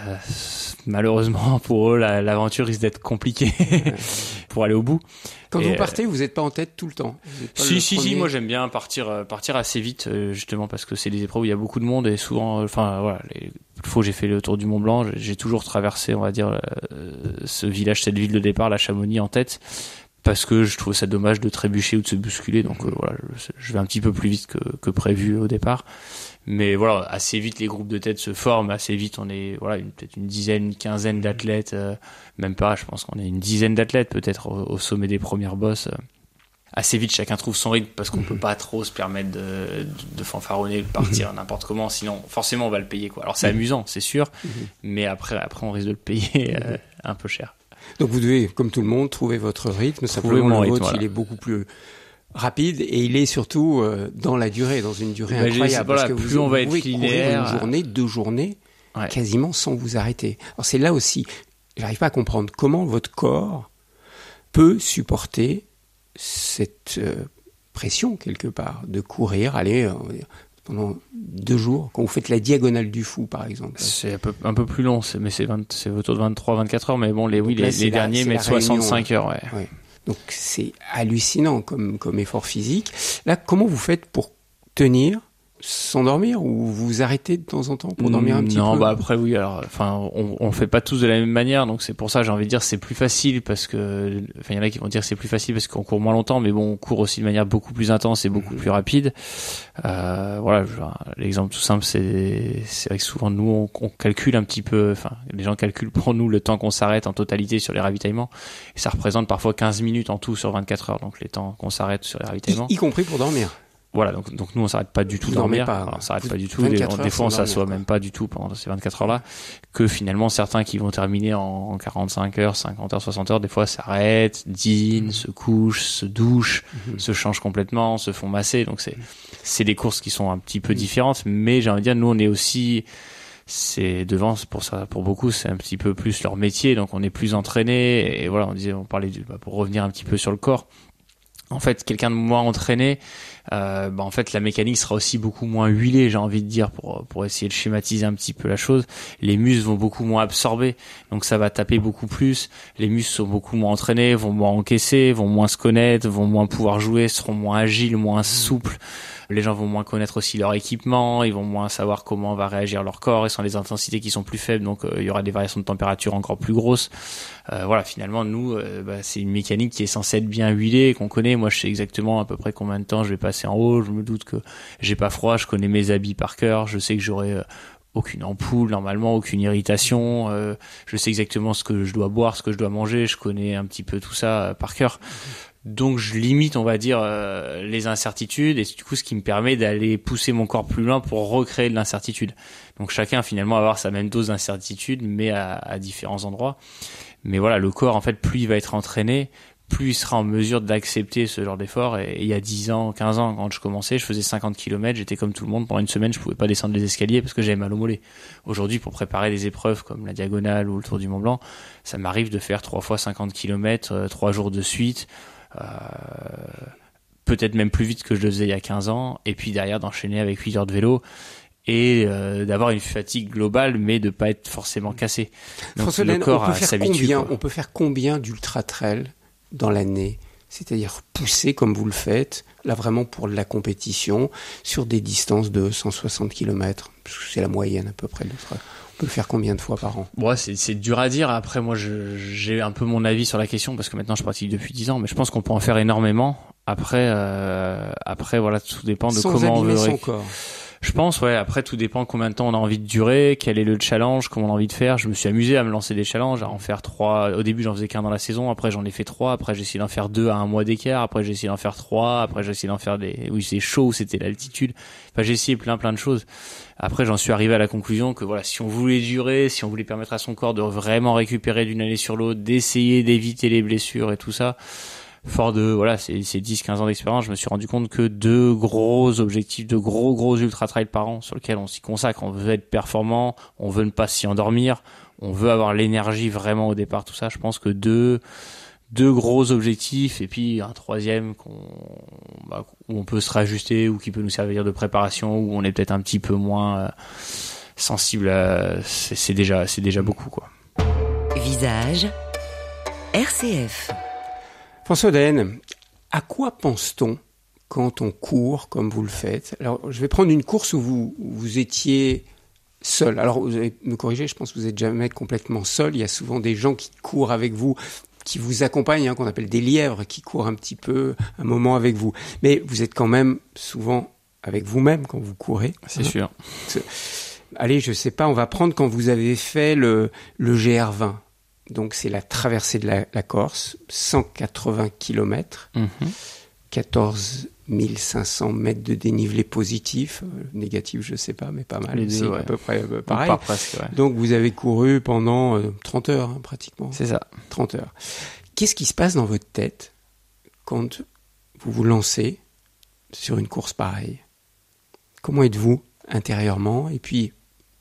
malheureusement pour eux la- l'aventure risque d'être compliquée pour aller au bout. Quand Et, vous euh, partez, vous n'êtes pas en tête tout le temps. Si le si si, moi j'aime bien partir euh, partir assez vite euh, justement parce que c'est des épreuves où il y a beaucoup de monde et souvent enfin voilà les fois j'ai fait le tour du Mont Blanc, j'ai- toujours traversé on va dire ce village cette ville de départ la Chamonix en tête parce que je trouve ça dommage de trébucher ou de se bousculer donc euh, voilà je, je vais un petit peu plus vite que, que prévu au départ. Mais voilà assez vite les groupes de tête se forment assez vite on est voilà peut-être une dizaine une quinzaine d'athlètes euh, même pas je pense qu'on est une dizaine d'athlètes peut-être au, au sommet des premières bosses euh, assez vite chacun trouve son rythme parce qu'on peut pas trop se permettre de, de, de fanfaronner de partir n'importe comment sinon forcément on va le payer quoi. Alors c'est amusant c'est sûr mais après après on risque de le payer euh, un peu cher Donc vous devez, comme tout le monde, trouver votre rythme. Simplement, le rythme, vôtre, voilà. il est beaucoup plus rapide et il est surtout euh, dans la durée, dans une durée Bah, incroyable. voilà, parce que plus vous, on va être pouvez courir linéaire. une journée, deux journées, Ouais. quasiment sans vous arrêter. Alors c'est là aussi, j'arrive pas à comprendre comment votre corps peut supporter cette euh, pression quelque part de courir, aller pendant deux jours, quand vous faites la diagonale du fou par exemple. c'est un peu, un peu plus long c'est- mais c'est 20 c'est autour de 23 24 heures mais bon les oui Donc là, les, c'est les la- derniers mettent la réunion, 65 heures ouais Ouais. Donc c'est hallucinant comme, comme effort physique. Là, comment vous faites pour tenir s'endormir ou vous vous arrêtez de temps en temps pour dormir un petit non, peu bah après oui. Alors, enfin, on, on fait pas tous de la même manière, donc c'est pour ça j'ai envie de dire c'est plus facile parce que, enfin, il y en a qui vont dire c'est plus facile parce qu'on court moins longtemps, mais bon, on court aussi de manière beaucoup plus intense et beaucoup Mhm. plus rapide. Euh, voilà, l'exemple tout simple, c'est c'est vrai que souvent nous on, on calcule un petit peu, enfin, les gens calculent pour nous le temps qu'on s'arrête en totalité sur les ravitaillements, et ça représente parfois 15 minutes en tout sur 24 heures, donc les temps qu'on s'arrête sur les y, ravitaillements. y compris pour dormir. Voilà, donc, donc nous on s'arrête pas du tout de dormir, pas, on s'arrête pas du tout, des, 24 des heures fois on s'assoit même pas du tout pendant ces 24 heures là, que finalement certains qui vont terminer en 45 heures, 50 heures, 60 heures, des fois s'arrêtent, dînent, se couchent, se douchent, Mhm. se changent complètement, se font masser, donc c'est c'est des courses qui sont un petit peu différentes, mais j'ai envie de dire nous on est aussi c'est devant pour ça pour beaucoup c'est un petit peu plus leur métier. Donc on est plus entraîné et voilà on disait on parlait du bah, pour revenir un petit peu sur le corps. En fait quelqu'un de moins entraîné bah, en fait la mécanique sera aussi beaucoup moins huilée j'ai envie de dire pour pour essayer de schématiser un petit peu la chose. Les muscles vont beaucoup moins absorber donc ça va taper beaucoup plus. Les muscles sont beaucoup moins entraînés vont moins encaisser vont moins se connaître vont moins pouvoir jouer seront moins agiles moins souples les gens vont moins connaître aussi leur équipement, ils vont moins savoir comment va réagir leur corps, ils sont des intensités qui sont plus faibles, donc euh, il y aura des variations de température encore plus grosses. Euh, voilà, finalement, nous, euh, bah, c'est une mécanique qui est censée être bien huilée, qu'on connaît. Moi, je sais exactement à peu près combien de temps je vais passer en haut. Je me doute que j'ai pas froid, je connais mes habits par cœur, je sais que j'aurai aucune ampoule normalement, aucune irritation. je sais exactement ce que je dois boire, ce que je dois manger. Je connais un petit peu tout ça par cœur. Donc je limite, on va dire, euh, les incertitudes et du coup ce qui me permet d'aller pousser mon corps plus loin pour recréer de l'incertitude. Donc chacun finalement va avoir sa même dose d'incertitude mais à, à différents endroits. Mais voilà, le corps en fait, plus il va être entraîné, plus il sera en mesure d'accepter ce genre d'effort. Et, il y a 10 ans, 15 ans, quand je commençais, je faisais 50 km, j'étais comme tout le monde. Pendant une semaine, je pouvais pas descendre les escaliers parce que j'avais mal au mollet. Aujourd'hui, pour préparer des épreuves comme la diagonale ou le Tour du Mont Blanc, ça m'arrive de faire trois fois 50 km, trois jours de suite. Euh, peut-être même plus vite que je le faisais il y a 15 ans, et puis derrière d'enchaîner avec 8 heures de vélo et euh, d'avoir une fatigue globale, mais de pas être forcément cassé. Donc François le Laine, corps on peut faire combien. On peut faire combien d'ultra trail dans l'année? C'est-à-dire pousser comme vous le faites, là vraiment pour la compétition, sur des distances de 160 km, parce que c'est la moyenne à peu près. de peut le faire combien de fois par an? Ouais, c'est dur à dire. Après, moi, j'ai un peu mon avis sur la question parce que maintenant, je pratique depuis 10 ans, mais je pense qu'on peut en faire énormément. Après, euh, après, voilà, tout dépend de Sans comment on veut. son corps. Je pense, ouais. Après, tout dépend combien de temps on a envie de durer, quel est le challenge, comment on a envie de faire. Je me suis amusé à me lancer des challenges, à en faire trois. Au début, j'en faisais qu'un dans la saison. Après, j'en ai fait trois. Après, j'ai essayé d'en faire deux à un mois d'écart. Après, j'ai essayé d'en faire trois. Après, j'ai essayé d'en faire des où c'est chaud, où c'était l'altitude. Enfin, j'ai essayé plein, plein de choses. Après, j'en suis arrivé à la conclusion que voilà, si on voulait durer, si on voulait permettre à son corps de vraiment récupérer d'une année sur l'autre, d'essayer d'éviter les blessures et tout ça, fort de voilà ces, ces 10-15 ans d'expérience, je me suis rendu compte que deux gros objectifs, de gros gros ultra trail par an sur lesquels on s'y consacre, on veut être performant, on veut ne pas s'y endormir, on veut avoir l'énergie vraiment au départ, tout ça. Je pense que deux deux gros objectifs et puis un troisième qu'on bah, où on peut se rajuster ou qui peut nous servir de préparation où on est peut-être un petit peu moins euh, sensible à c'est c'est déjà c'est déjà beaucoup quoi. Visage, RCF. François Daen, à quoi pense-t-on quand on court comme vous le faites? Alors, je vais prendre une course où vous, où vous étiez seul. Alors, vous allez me corriger, je pense que vous n'êtes jamais complètement seul. Il y a souvent des gens qui courent avec vous, qui vous accompagnent, hein, qu'on appelle des lièvres, qui courent un petit peu un moment avec vous. Mais vous êtes quand même souvent avec vous-même quand vous courez. C'est Hein. sûr. Allez, je sais pas, on va prendre quand vous avez fait le, le GR20. Donc, c'est la traversée de la, la Corse, 180 kilomètres. Mhm. 14 500 mètres de dénivelé positif, euh, négatif je sais pas, mais pas mal. Aussi, ouais. à peu près euh, pareil. part presque, ouais. Donc vous avez couru pendant euh, 30 heures hein, pratiquement, C'est ça. 30 heures. Qu'est-ce qui se passe dans votre tête quand vous vous lancez sur une course pareille? Comment êtes-vous intérieurement? Et puis,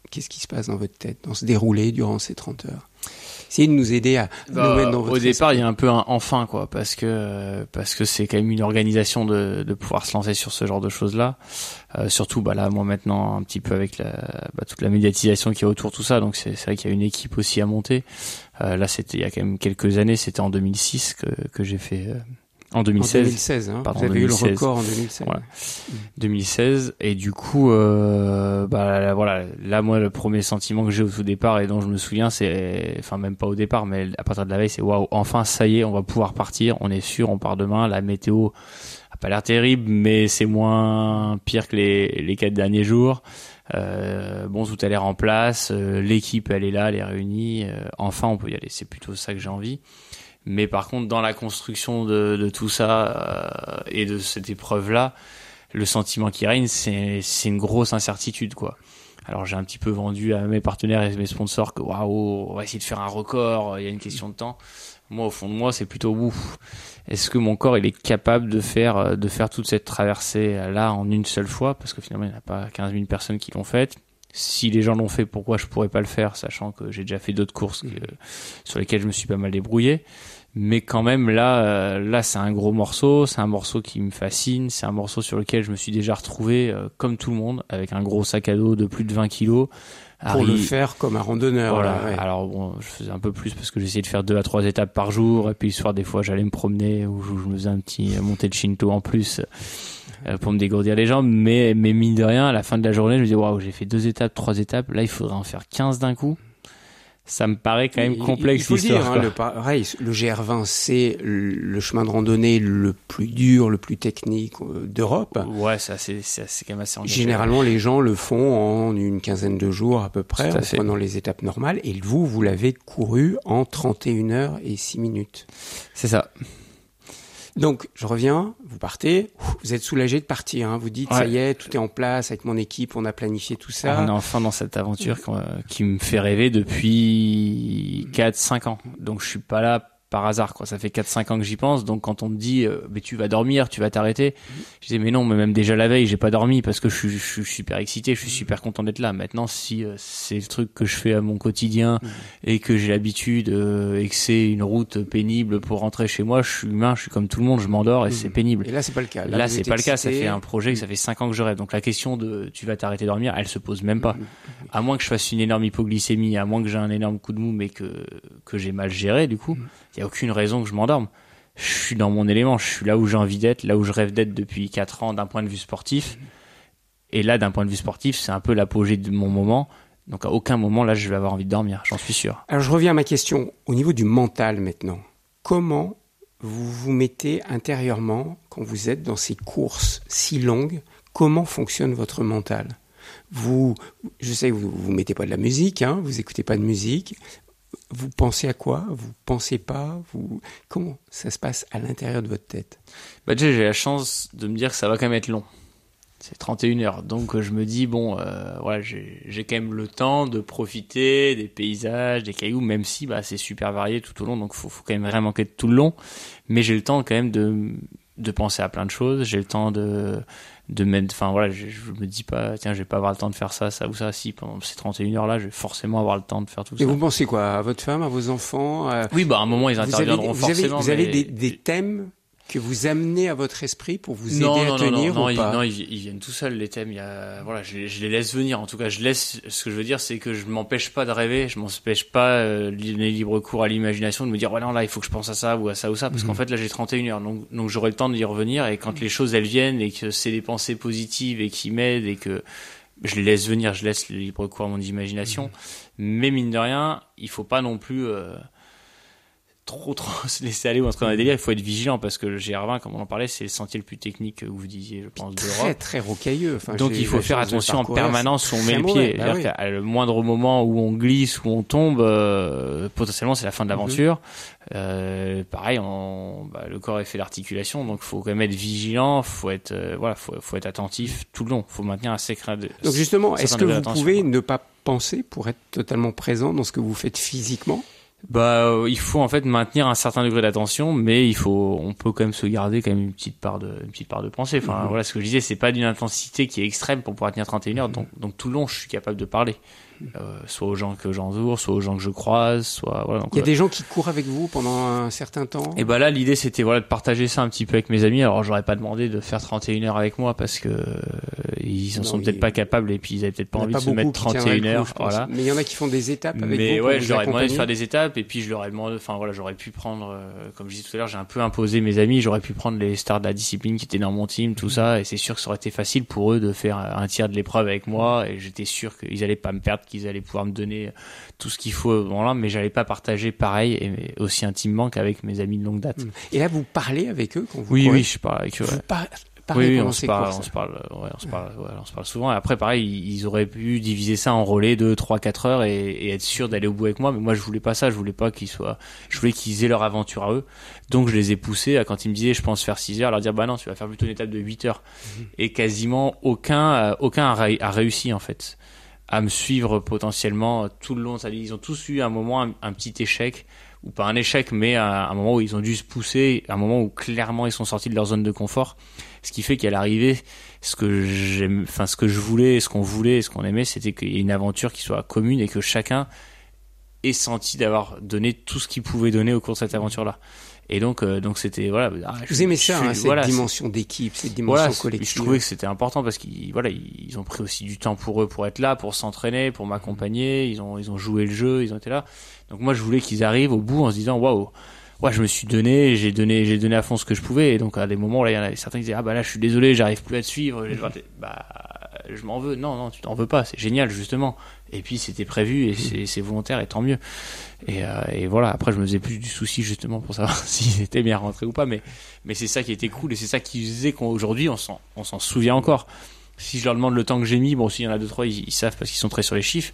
qu'est-ce qui se passe dans votre tête, dans ce déroulé durant ces 30 heures? De nous aider à nous Bah, mettre dans votre au départ, il y a un peu un enfin quoi, parce que parce que c'est quand même une organisation de, de pouvoir se lancer sur ce genre de choses là. Euh, surtout, bah là, moi maintenant, un petit peu avec la, bah, toute la médiatisation qui est autour tout ça, donc c'est c'est vrai qu'il y a une équipe aussi à monter. Euh, là, c'était il y a quand même quelques années, c'était en 2006 que que j'ai fait. euh, En 2016. En 2016, hein. Pardon, vous avez 2016. eu le record en 2016. Voilà. 2016 et du coup euh, bah là, voilà là moi le premier sentiment que j'ai au tout départ et dont je me souviens c'est enfin même pas au départ mais à partir de la veille c'est waouh enfin ça y est on va pouvoir partir on est sûr on part demain la météo a pas l'air terrible mais c'est moins pire que les les quatre derniers jours euh, bon tout a l'air en place euh, l'équipe elle est là elle est réunie euh, enfin on peut y aller c'est plutôt ça que j'ai envie mais par contre dans la construction de, de tout ça euh, et de cette épreuve là le sentiment qui règne, c'est une grosse incertitude quoi. Alors j'ai un petit peu vendu à mes partenaires et mes sponsors que waouh, on va essayer de faire un record, il y a une question de temps. Moi au fond de moi, c'est plutôt ouf. Est-ce que mon corps il est capable de faire de faire toute cette traversée là en une seule fois? Parce que finalement il n'y a pas 15 000 personnes qui l'ont faite. Si les gens l'ont fait, pourquoi je pourrais pas le faire, sachant que j'ai déjà fait d'autres courses que- sur lesquelles je me suis pas mal débrouillé? Mais quand même là euh, là c'est un gros morceau c'est un morceau qui me fascine c'est un morceau sur lequel je me suis déjà retrouvé euh, comme tout le monde avec un gros sac à dos de plus de 20 kilos Pour le faire comme un randonneur. voilà là, ouais. alors bon je faisais un peu plus parce que j'essayais de faire deux à trois étapes par jour et puis le soir des fois j'allais me promener ou je, je me faisais un petit euh, montée de Shinto en plus euh, pour me dégourdir les jambes mais mais mine de rien à la fin de la journée je me disais waouh j'ai fait deux étapes trois étapes là il faudrait en faire 15 d'un coup ça me paraît quand même complexe Il faut le dire, hein, quoi. le, pareil, le GR20, c'est le chemin de randonnée le plus dur, le plus technique euh, d'Europe. Ouais, c'est assez, c'est quand même assez engagé. Généralement, les gens le font en une quinzaine de jours à peu près, à en fait. prenant les étapes normales. Et vous, vous l'avez couru en 31 heures et 6 minutes. C'est ça. Donc, je reviens, vous partez, vous êtes soulagé de partir. Hein, vous dites, ça y est, tout est en place avec mon équipe, on a planifié tout On ça. est enfin dans cette aventure qui me fait rêver depuis 4-5 ans. Donc je suis pas là par hasard quoi. Ça fait 4-5 ans que j'y pense. Donc quand on me dit euh, mais tu vas dormir, tu vas t'arrêter, je dis mais non, mais même déjà la veille, j'ai pas dormi parce que je suis, je suis super excité, je suis super content d'être là. Maintenant si euh, c'est le truc que je fais à mon quotidien et que j'ai l'habitude euh, et que c'est une route pénible pour rentrer chez moi, je suis humain, je suis comme tout le monde, je m'endors et c'est pénible. Et là, c'est pas le cas. Là, c'est pas le cas. Ça fait un projet que ça fait 5 ans que je rêve. Donc la question de tu vas t'arrêter de dormir, elle se pose même pas. À moins que je fasse une énorme hypoglycémie, à moins que j'ai un énorme coup de mou, mais que que j'ai mal géré, du coup, il y aucune raison que je m'endorme. Je suis dans mon élément. Je suis là où j'ai envie d'être, là où je rêve d'être depuis 4 ans d'un point de vue sportif. Et là, d'un point de vue sportif, c'est un peu l'apogée de mon moment. Donc à aucun moment là, je vais avoir envie de dormir. J'en suis sûr. Alors je reviens à ma question. Au niveau du mental maintenant, comment vous vous mettez intérieurement quand vous êtes dans ces courses si longues? Comment fonctionne votre mental? Vous, je sais vous vous mettez pas de la musique, hein, vous écoutez pas de musique. Vous pensez à quoi? Vous pensez pas? Vous comment ça se passe à l'intérieur de votre tête? Bah j'ai la chance de me dire que ça va quand même être long. C'est 31 heures, donc je me dis bon, euh, voilà, j'ai quand même le temps de profiter des paysages, des cailloux, même si bah c'est super varié tout au long, donc faut, faut quand même vraiment être tout le long. Mais j'ai le temps quand même de de penser à plein de choses. J'ai le temps de de mettre, enfin voilà, je, je me dis pas tiens je vais pas avoir le temps de faire ça, ça ou ça. Si pendant ces 31 heures là, je vais forcément avoir le temps de faire tout Et ça. vous pensez quoi? À votre femme, à vos enfants à- Oui, bah à un moment ils Vous avez, interviendront vous avez- forcément. vous avez mais- des, des thèmes que vous amenez à votre esprit pour vous aider non, à non, tenir non, non, ou ils, pas non, ils, ils viennent tout seuls les thèmes. Il y a, voilà, je, les- je les laisse venir. En tout cas, je laisse. Ce que je veux dire, c'est que je m'empêche pas de rêver. Je m'empêche pas euh, les libres cours à l'imagination de me dire ouais non là il faut que je pense à ça ou à ça ou ça parce Mhm. qu'en fait là j'ai 31 heures donc donc j'aurai le temps d'y revenir et quand les choses elles viennent et que c'est des pensées positives et qui m'aident et que je les laisse venir, je laisse le libre cours à mon imagination. Mais mine de rien, il faut pas non plus euh, trop trop se laisser aller ou entrer dans les délires. Il faut être vigilant parce que le GR20, comme on en parlait, c'est le sentier le plus technique que vous disiez, je pense, très d'Europe. très rocailleux. Enfin, Donc il faut faire attention en permanence où on met très le pied. bah oui. qu'à le moindre moment où on glisse, où on tombe, euh, potentiellement c'est la fin de l'aventure. Euh, pareil, on, bah, le corps est fait l'articulation, donc faut quand même être vigilant, faut être euh, voilà, faut, faut être attentif tout le long. Faut maintenir un secret. De, Donc justement, est-ce que vous pouvez quoi. ne pas penser pour être totalement présent dans ce que vous faites physiquement Bah, euh, il faut en fait maintenir un certain degré d'attention, mais il faut, on peut quand même se garder quand même une petite part de, une petite part de pensée. Enfin, Mhm. voilà, ce que je disais, c'est pas d'une intensité qui est extrême pour pouvoir tenir 31 heures. Donc, donc tout le long, je suis capable de parler, euh, soit aux gens que j'entoure, soit aux gens que je croise, soit voilà. Donc, Il y a euh, des gens qui courent avec vous pendant un certain temps? Et bah là, l'idée c'était voilà de partager ça un petit peu avec mes amis. Alors, j'aurais pas demandé de faire 31 heures avec moi parce que euh, ils en Non, sont peut-être pas capables et puis ils avaient peut-être pas envie pas de se mettre qui tiendraient 31 le coup, heures. Voilà. Mais il y en a qui font des étapes avec Mais vous ouais, je leur ai demandé de faire des étapes et puis je leur ai demandé, enfin voilà, j'aurais pu prendre, euh, comme je disais tout à l'heure, j'ai un peu imposé mes amis, j'aurais pu prendre les stars de la discipline qui étaient dans mon team, tout ça, et c'est sûr que ça aurait été facile pour eux de faire un tiers de l'épreuve avec moi et j'étais sûr qu'ils allaient pas me perdre, qu'ils allaient pouvoir me donner tout ce qu'il faut voilà, mais j'allais pas partager pareil et aussi intimement qu'avec mes amis de longue date. Mm. Et là, vous parlez avec eux quand vous Oui, oui, je parle avec eux. ouais. Vous par- Oui, oui, on se parle, courses. on se parle, ouais, on se parle, ouais, on se parle souvent. Et après, pareil, ils auraient pu diviser ça en relais de 3, 4 heures et, et être sûr d'aller au bout avec moi. Mais moi, je voulais pas ça. Je voulais pas qu'ils soient, je voulais qu'ils aient leur aventure à eux. Donc, je les ai poussés à quand ils me disaient, je pense faire 6 heures, leur dire, bah non, tu vas faire plutôt une étape de 8 heures. Et quasiment aucun, euh, aucun a réussi, en fait, à me suivre potentiellement tout le long. C'est-à-dire, ils ont tous eu un moment, un, un petit échec ou pas un échec, mais un, un moment où ils ont dû se pousser, un moment où clairement ils sont sortis de leur zone de confort. Ce qui fait qu'à l'arrivée, ce que j'aime, enfin ce que je voulais, ce qu'on voulait, ce qu'on aimait, c'était qu'il y ait une aventure qui soit commune et que chacun ait senti d'avoir donné tout ce qu'il pouvait donner au cours de cette aventure-là. Et donc, euh, donc c'était voilà. ah, je- Vous aimez ça, hein, cette voilà, dimension d'équipe, cette dimension collective. je trouvais que c'était important parce qu'ils voilà, ils ont pris aussi du temps pour eux pour être là, pour s'entraîner, pour m'accompagner, ils ont ils ont joué le jeu, ils ont été là. Donc moi je voulais qu'ils arrivent au bout en se disant waouh. Ouais, je me suis donné, j'ai donné, j'ai donné à fond ce que je pouvais. Et donc à des moments là, il y en a certains qui disaient ah bah là je suis désolé, j'arrive plus à te suivre. Bah je m'en veux. Non non, tu t'en veux pas, c'est génial justement. Et puis c'était prévu et c'est c'est volontaire et tant mieux. Et, euh, et voilà. Après je me faisais plus du souci justement pour savoir s'ils étaient bien rentrés ou pas. Mais mais c'est ça qui était cool et c'est ça qui faisait qu'aujourd'hui on s'en souvient encore. Si je leur demande le temps que j'ai mis, bon, s'il y en a deux trois, ils, ils savent parce qu'ils sont très sur les chiffres.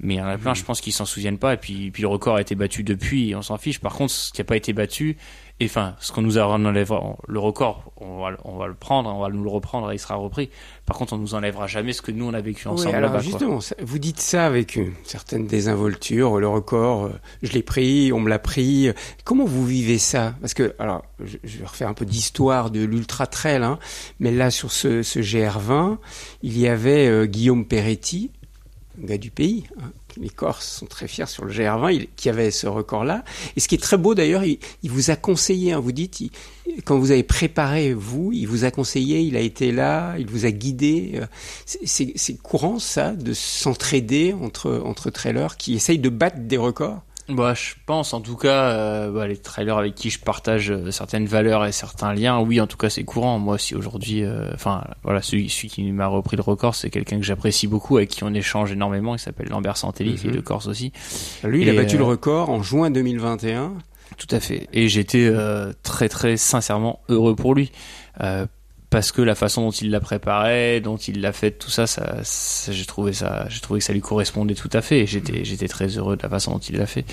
Mais il y en a plein, je pense qu'ils s'en souviennent pas. Et puis, puis le record a été battu depuis, et on s'en fiche. Par contre, ce qui a pas été battu, et enfin, ce qu'on nous enlèvera, le record, on va, le- on va le prendre, on va nous le reprendre, et il sera repris. Par contre, on nous enlèvera jamais ce que nous on a vécu Oui, ensemble alors là-bas. quoi. justement, vous dites ça avec une certaine désinvolture, le record, euh, je l'ai pris, on me l'a pris. Comment vous vivez ça? Parce que, alors, je, je vais refaire un peu d'histoire de l'ultra trail, hein, mais là sur ce, ce GR20, il y avait euh, Guillaume Peretti, un gars du pays. hein, les Corses sont très fiers sur le GR20, il- qui avait ce record-là. Et ce qui est très beau d'ailleurs, il, il vous a conseillé, hein, vous dites, il- quand vous avez préparé, vous, il vous a conseillé, il a été là, il vous a guidé. euh, c'est- courant ça, de s'entraider entre, entre trailers qui essayent de battre des records? Bah, je pense en tout cas, euh, bah, les trailers avec qui je partage euh, certaines valeurs et certains liens, oui, en tout cas, c'est courant. Moi, si aujourd'hui, euh, enfin, voilà, celui, celui qui m'a repris le record, c'est quelqu'un que j'apprécie beaucoup, avec qui on échange énormément. Il s'appelle Lambert Santelli, qui est Mhm. de Corse aussi. Lui, il a battu le record en juin 2021. Tout à fait. Et j'étais très très sincèrement heureux pour lui. Parce que la façon dont il l'a préparé, dont il l'a fait, tout ça, ça, ça- j'ai trouvé ça, j'ai trouvé que ça lui correspondait tout à fait. Et j'étais, j'étais très heureux de la façon dont il l'a fait.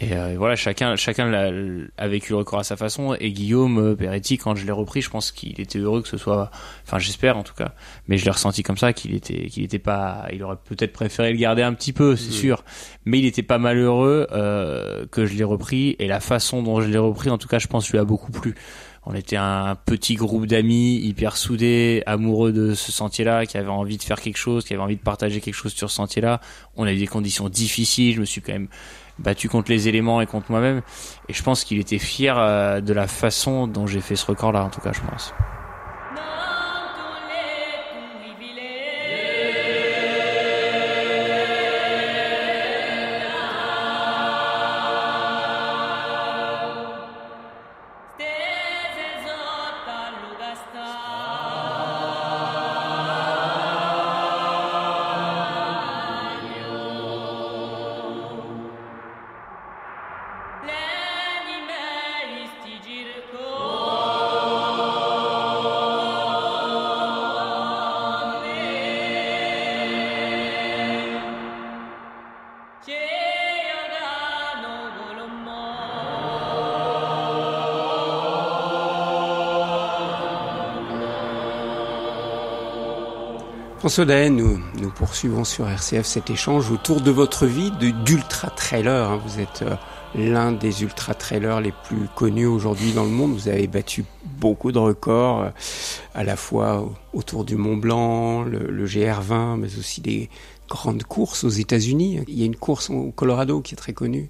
Et euh, voilà, chacun, chacun l'a, a vécu le record à sa façon. Et Guillaume euh, Peretti, quand je l'ai repris, je pense qu'il était heureux que ce soit, enfin, j'espère en tout cas. Mais je l'ai ressenti comme ça, qu'il était, qu'il était pas, il aurait peut-être préféré le garder un petit peu, c'est Mhm. sûr. Mais il était pas malheureux euh, que je l'ai repris. Et la façon dont je l'ai repris, en tout cas, je pense, lui a beaucoup plu. On était un petit groupe d'amis hyper soudés, amoureux de ce sentier-là, qui avaient envie de faire quelque chose, qui avaient envie de partager quelque chose sur ce sentier-là. On a eu des conditions difficiles. Je me suis quand même battu contre les éléments et contre moi-même. Et je pense qu'il était fier euh, de la façon dont j'ai fait ce record-là, en tout cas, je pense. Nous, poursuivons sur RCF cet échange autour de votre vie de- d'ultra trailer. hein. Vous êtes euh, l'un des ultra trailers les plus connus aujourd'hui dans le monde. Vous avez battu beaucoup de records, euh, à la fois au- autour du Mont Blanc, le, le GR20, mais aussi des grandes courses aux États-Unis. Il y a une course au Colorado qui est très connue.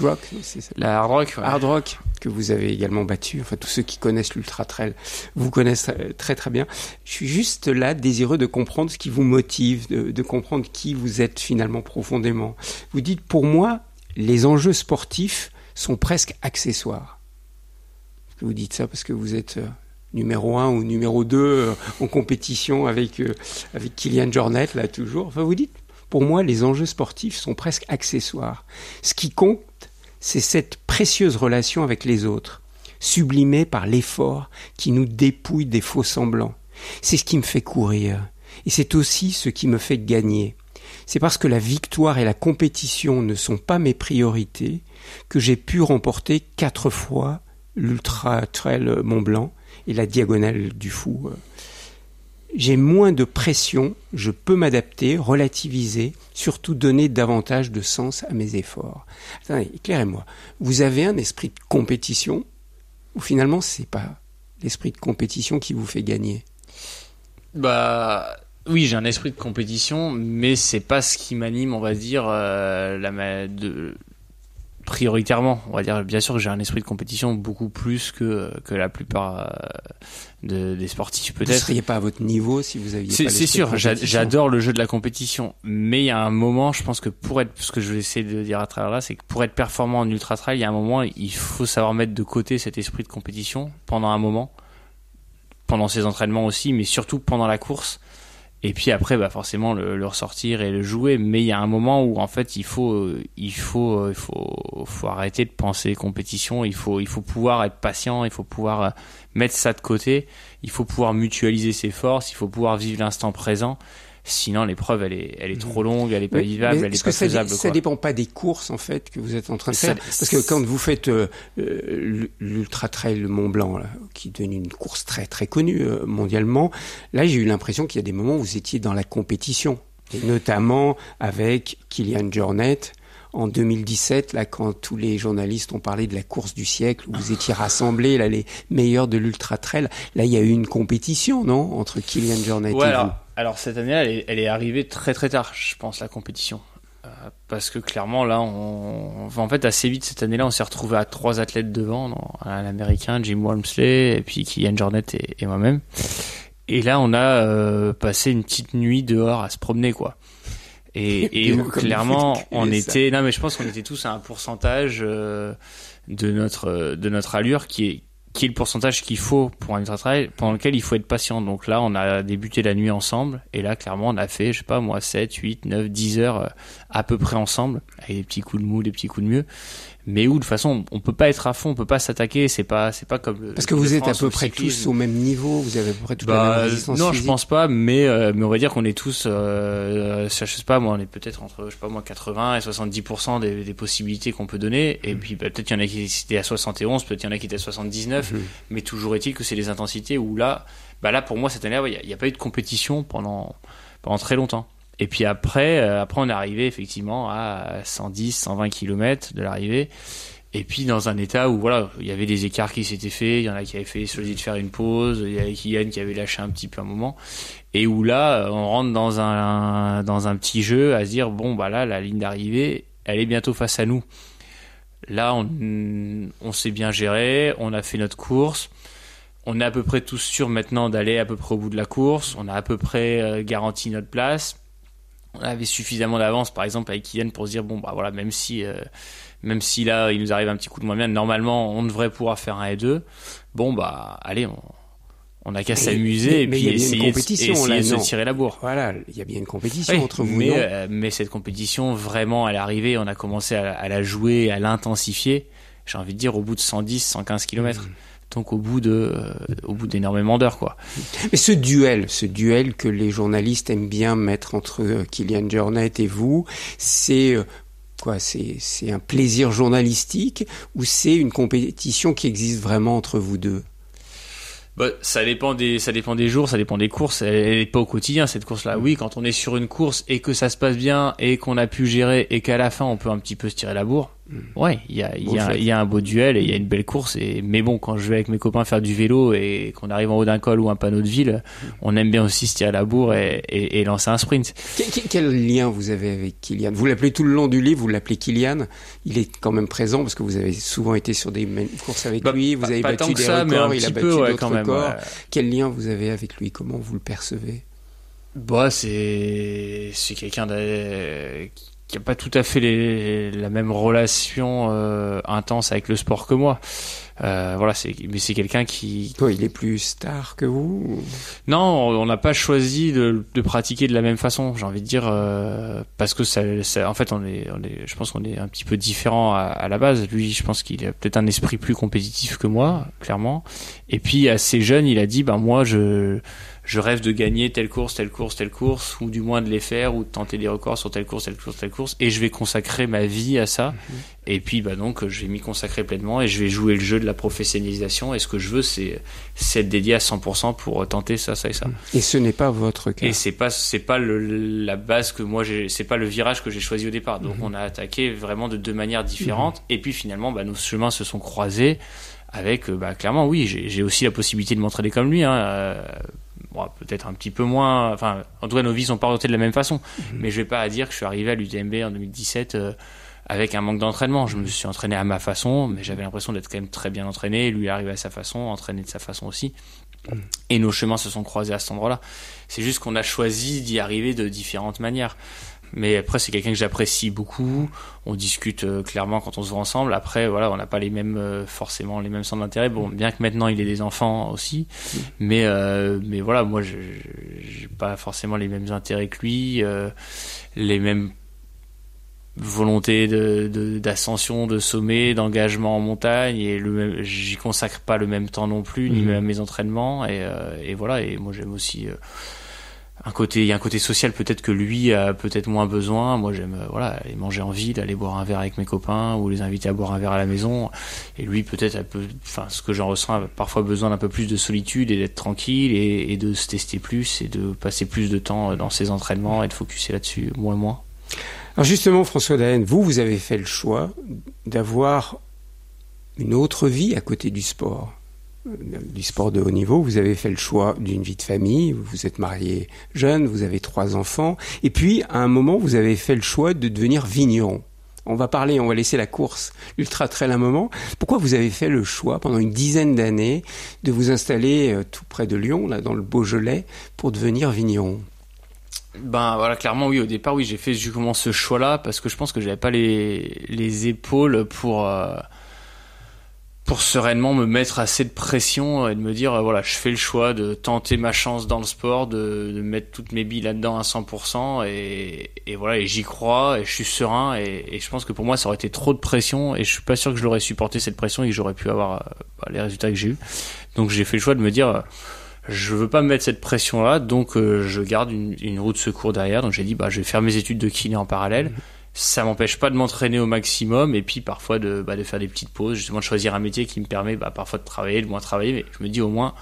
Rock, c'est ça. La Hard Rock, ouais. Hard Rock que vous avez également battu. Enfin, tous ceux qui connaissent l'Ultra Trail vous connaissent euh, très très bien. Je suis juste là désireux de comprendre ce qui vous motive, de, de comprendre qui vous êtes finalement profondément. Vous dites, pour moi, les enjeux sportifs sont presque accessoires. Vous dites ça parce que vous êtes euh, numéro 1 ou numéro 2 euh, en compétition avec, euh, avec Kylian Jornet, là toujours. Enfin, vous dites, pour moi, les enjeux sportifs sont presque accessoires. Ce qui compte, c'est cette précieuse relation avec les autres, sublimée par l'effort qui nous dépouille des faux semblants. C'est ce qui me fait courir. Et c'est aussi ce qui me fait gagner. C'est parce que la victoire et la compétition ne sont pas mes priorités que j'ai pu remporter quatre fois l'Ultra Trail Mont Blanc et la diagonale du fou. J'ai moins de pression, je peux m'adapter, relativiser, surtout donner davantage de sens à mes efforts. Attendez, éclairez-moi. Vous avez un esprit de compétition ou finalement c'est pas l'esprit de compétition qui vous fait gagner? Bah oui, j'ai un esprit de compétition, mais c'est pas ce qui m'anime, on va dire, euh, de, prioritairement, on va dire bien sûr que j'ai un esprit de compétition beaucoup plus que, que la plupart euh, de, des sportifs peut-être. Vous ne seriez pas à votre niveau si vous aviez C'est sûr, j'adore le jeu de la compétition, mais il y a un moment, je pense que pour être, ce que je vais essayer de dire à travers là, c'est que pour être performant en ultra trail, il y a un moment, il faut savoir mettre de côté cet esprit de compétition pendant un moment, pendant ses entraînements aussi, mais surtout pendant la course et puis après bah forcément le, le, ressortir et le jouer. Mais il y a un moment où en fait il faut il faut il faut faut arrêter de penser compétition. Il faut il faut pouvoir être patient. Il faut pouvoir mettre ça de côté. Il faut pouvoir mutualiser ses forces. Il faut pouvoir vivre l'instant présent Sinon, l'épreuve, elle est, elle est trop longue, elle est pas vivable, elle est pas ça faisable. Ça dépend pas des courses en fait que vous êtes en train de faire, parce que quand vous faites euh, euh, l'ultra trail Mont Blanc, là, qui est devenu une course très très connue euh, mondialement, là j'ai eu l'impression qu'il y a des moments où vous étiez dans la compétition, et notamment avec Kylian Jornet, en 2017, là, quand tous les journalistes ont parlé de la course du siècle, où vous étiez rassemblés, là, les meilleurs de l'ultra trail, là, il y a eu une compétition, non, entre Kylian Jornet et vous? Alors cette année-là, elle, est arrivée très très tard, je pense, la compétition. Euh, parce que clairement, là, on, en fait, assez vite cette année-là, on s'est retrouvé à trois athlètes devant, un américain, Jim Walmsley, et puis Kylian Jornet et, moi-même. Et là, on a euh, passé une petite nuit dehors à se promener, quoi. Et, et clairement, on était, non, mais je pense qu'on était tous à un pourcentage euh, de notre de notre allure qui est qui est le pourcentage qu'il faut pour un ultra trail pendant lequel il faut être patient. Donc là, on a débuté la nuit ensemble et là, clairement, on a fait, je sais pas moi, 7, 8, 9, 10 heures euh, à peu près ensemble avec des petits coups de mou, des petits coups de mieux mais où de toute façon on peut pas être à fond, on peut pas s'attaquer, c'est pas c'est pas comme parce que vous êtes à peu près tous au même niveau, vous avez à peu près toute la bah, même résistance Non, je pense pas, mais euh, mais on va dire qu'on est tous, euh, je sais pas moi, on est peut-être entre je sais pas moi 80 et 70 des, des possibilités qu'on peut donner, et mmh. puis bah, peut-être il y en a qui étaient à 71, peut-être il y en a qui étaient à 79, mmh. mais toujours est-il que c'est les intensités où là, bah là pour moi cette année, il n'y a, a, pas eu de compétition pendant pendant très longtemps. Et puis après, euh, après on est arrivé effectivement à 110, 120 km de l'arrivée. Et puis dans un état où voilà, il y avait des écarts qui s'étaient faits, il y en a qui avaient fait choisi de faire une pause, il y avait Kylian qui avait lâché un petit peu un moment, et où là on rentre dans un dans un petit jeu à se dire bon bah là la ligne d'arrivée elle est bientôt face à nous. Là on on s'est bien géré, on a fait notre course, on est à peu près tous sûrs maintenant d'aller à peu près au bout de la course, on a à peu près euh, garanti notre place on avait suffisamment d'avance, par exemple, avec Kylian pour se dire bon bah voilà, même si euh, même si là il nous arrive un petit coup de moins bien, normalement on devrait pouvoir faire un et deux. Bon bah allez, on on a qu'à s'amuser et puis essayer, compétition, de se tirer la bourre. Voilà, il y a bien une compétition entre vous. Mais, euh, mais cette compétition, vraiment, elle est arrivée, on a commencé à, la jouer, à l'intensifier. J'ai envie de dire au bout de 110, 115 km donc au bout de euh, au bout d'énormément d'heures quoi. Mais ce duel, ce duel que les journalistes aiment bien mettre entre euh, Kylian Jornet et vous, c'est euh, quoi C'est c'est un plaisir journalistique ou c'est une compétition qui existe vraiment entre vous deux? Bah, ça dépend des ça dépend des jours, ça dépend des courses. Elle n'est pas au quotidien cette course-là. Oui, quand on est sur une course et que ça se passe bien et qu'on a pu gérer et qu'à la fin on peut un petit peu se tirer la bourre, Ouais, il y a, il y, a, il y a un beau duel et il y a une belle course. Et, mais bon, quand je vais avec mes copains faire du vélo et qu'on arrive en haut d'un col ou un panneau de ville, on aime bien aussi se tirer la bourre et, et, et lancer un sprint. Quel, quel, lien vous avez avec Kylian? Vous l'appelez tout le long du livre, vous l'appelez Kylian. Il est quand même présent parce que vous avez souvent été sur des courses avec bah, lui, vous avez pas battu des ça, records, il a battu peu, ouais, même, records. Quel lien vous avez avec lui? Comment vous le percevez? Bah, c'est c'est quelqu'un qui a pas tout à fait les, la même relation euh, intense avec le sport que moi. Euh, voilà, c'est mais c'est quelqu'un qui Toi, il est plus star que vous ou- non, on n'a pas choisi de, de pratiquer de la même façon. J'ai envie de dire euh, parce que ça, ça- en fait, on est, on est, je pense qu'on est un petit peu différent à, à la base. Lui, je pense qu'il a peut-être un esprit plus compétitif que moi, clairement. Et puis assez jeune, il a dit, ben moi, je, je rêve de gagner telle course, telle course, telle course, ou du moins de les faire, ou de tenter des records sur telle course, telle course, telle course, et je vais consacrer ma vie à ça. Et puis, bah donc, je vais m'y consacrer pleinement et je vais jouer le jeu de la professionnalisation. Et ce que je veux, c'est, c'est être dédié à 100% pour tenter ça, ça et ça. Et ce n'est pas votre cas. Et c'est pas c'est pas le, la base que moi j'ai c'est pas le virage que j'ai choisi au départ. Donc on a attaqué vraiment de deux manières différentes. Et puis finalement bah, nos chemins se sont croisés avec euh, bah, clairement oui j'ai j'ai aussi la possibilité de m'entraîner comme lui. Hein, euh, bon, peut-être un petit peu moins. Enfin en tout cas nos vies sont pas orientées de la même façon. Mais je vais pas à dire que je suis arrivé à l'UTMB en 2017. euh, avec un manque d'entraînement, je me suis entraîné à ma façon, mais j'avais l'impression d'être quand même très bien entraîné. Lui, il arrivait à sa façon, entraîné de sa façon aussi. Et nos chemins se sont croisés à cet endroit-là. C'est juste qu'on a choisi d'y arriver de différentes manières. Mais après, c'est quelqu'un que j'apprécie beaucoup. On discute euh, clairement quand on se voit ensemble. Après, voilà, on n'a pas les mêmes, euh, forcément, les mêmes centres d'intérêt. Bon, bien que maintenant il ait des enfants aussi. Mais, euh, mais voilà, moi, je j'ai pas forcément les mêmes intérêts que lui, les mêmes volontés de, de- d'ascension, de sommet, d'engagement en montagne. Et j'y consacre pas le même temps non plus, ni Mhm. même à mes entraînements. Et, et voilà. Et moi, j'aime aussi. Euh, un côté, il y a un côté social peut-être que lui a peut-être moins besoin. Moi, j'aime euh, voilà aller manger en ville, aller boire un verre avec mes copains ou les inviter à boire un verre à la maison. Et lui, peut-être, peu, enfin, ce que j'en ressens, a parfois besoin d'un peu plus de solitude et d'être tranquille et, de se tester plus et de passer plus de temps dans ses entraînements et de focuser là-dessus moins moins. Alors justement, François Daen, vous, vous avez fait le choix d'avoir une autre vie à côté du sport, euh, du sport de haut niveau. Vous avez fait le choix d'une vie de famille, vous êtes marié jeune, vous avez trois enfants, et puis à un moment, vous avez fait le choix de devenir vigneron. On va parler, on va laisser la course ultra trail un moment. Pourquoi vous avez fait le choix pendant une dizaine d'années de vous installer euh, tout près de Lyon, là dans le Beaujolais, pour devenir vigneron? Ben voilà, clairement oui. Au départ, oui, j'ai fait justement ce choix-là parce que je pense que j'avais pas les les épaules pour euh, pour sereinement me mettre assez de pression et de me dire euh, voilà, je fais le choix de tenter ma chance dans le sport, de, mettre toutes mes billes là-dedans à 100% et, et voilà, et j'y crois et je suis serein et, je pense que pour moi ça aurait été trop de pression et je suis pas sûr que je l'aurais supporté cette pression et que j'aurais pu avoir euh, bah, les résultats que j'ai eu. Donc j'ai fait le choix de me dire euh, je veux pas me mettre cette pression là donc je garde une, roue de secours derrière donc j'ai dit bah je vais faire mes études de kiné en parallèle ça m'empêche pas de m'entraîner au maximum et puis parfois de, bah, de faire des petites pauses justement de choisir un métier qui me permet bah, parfois de travailler de moins travailler mais je me dis au moins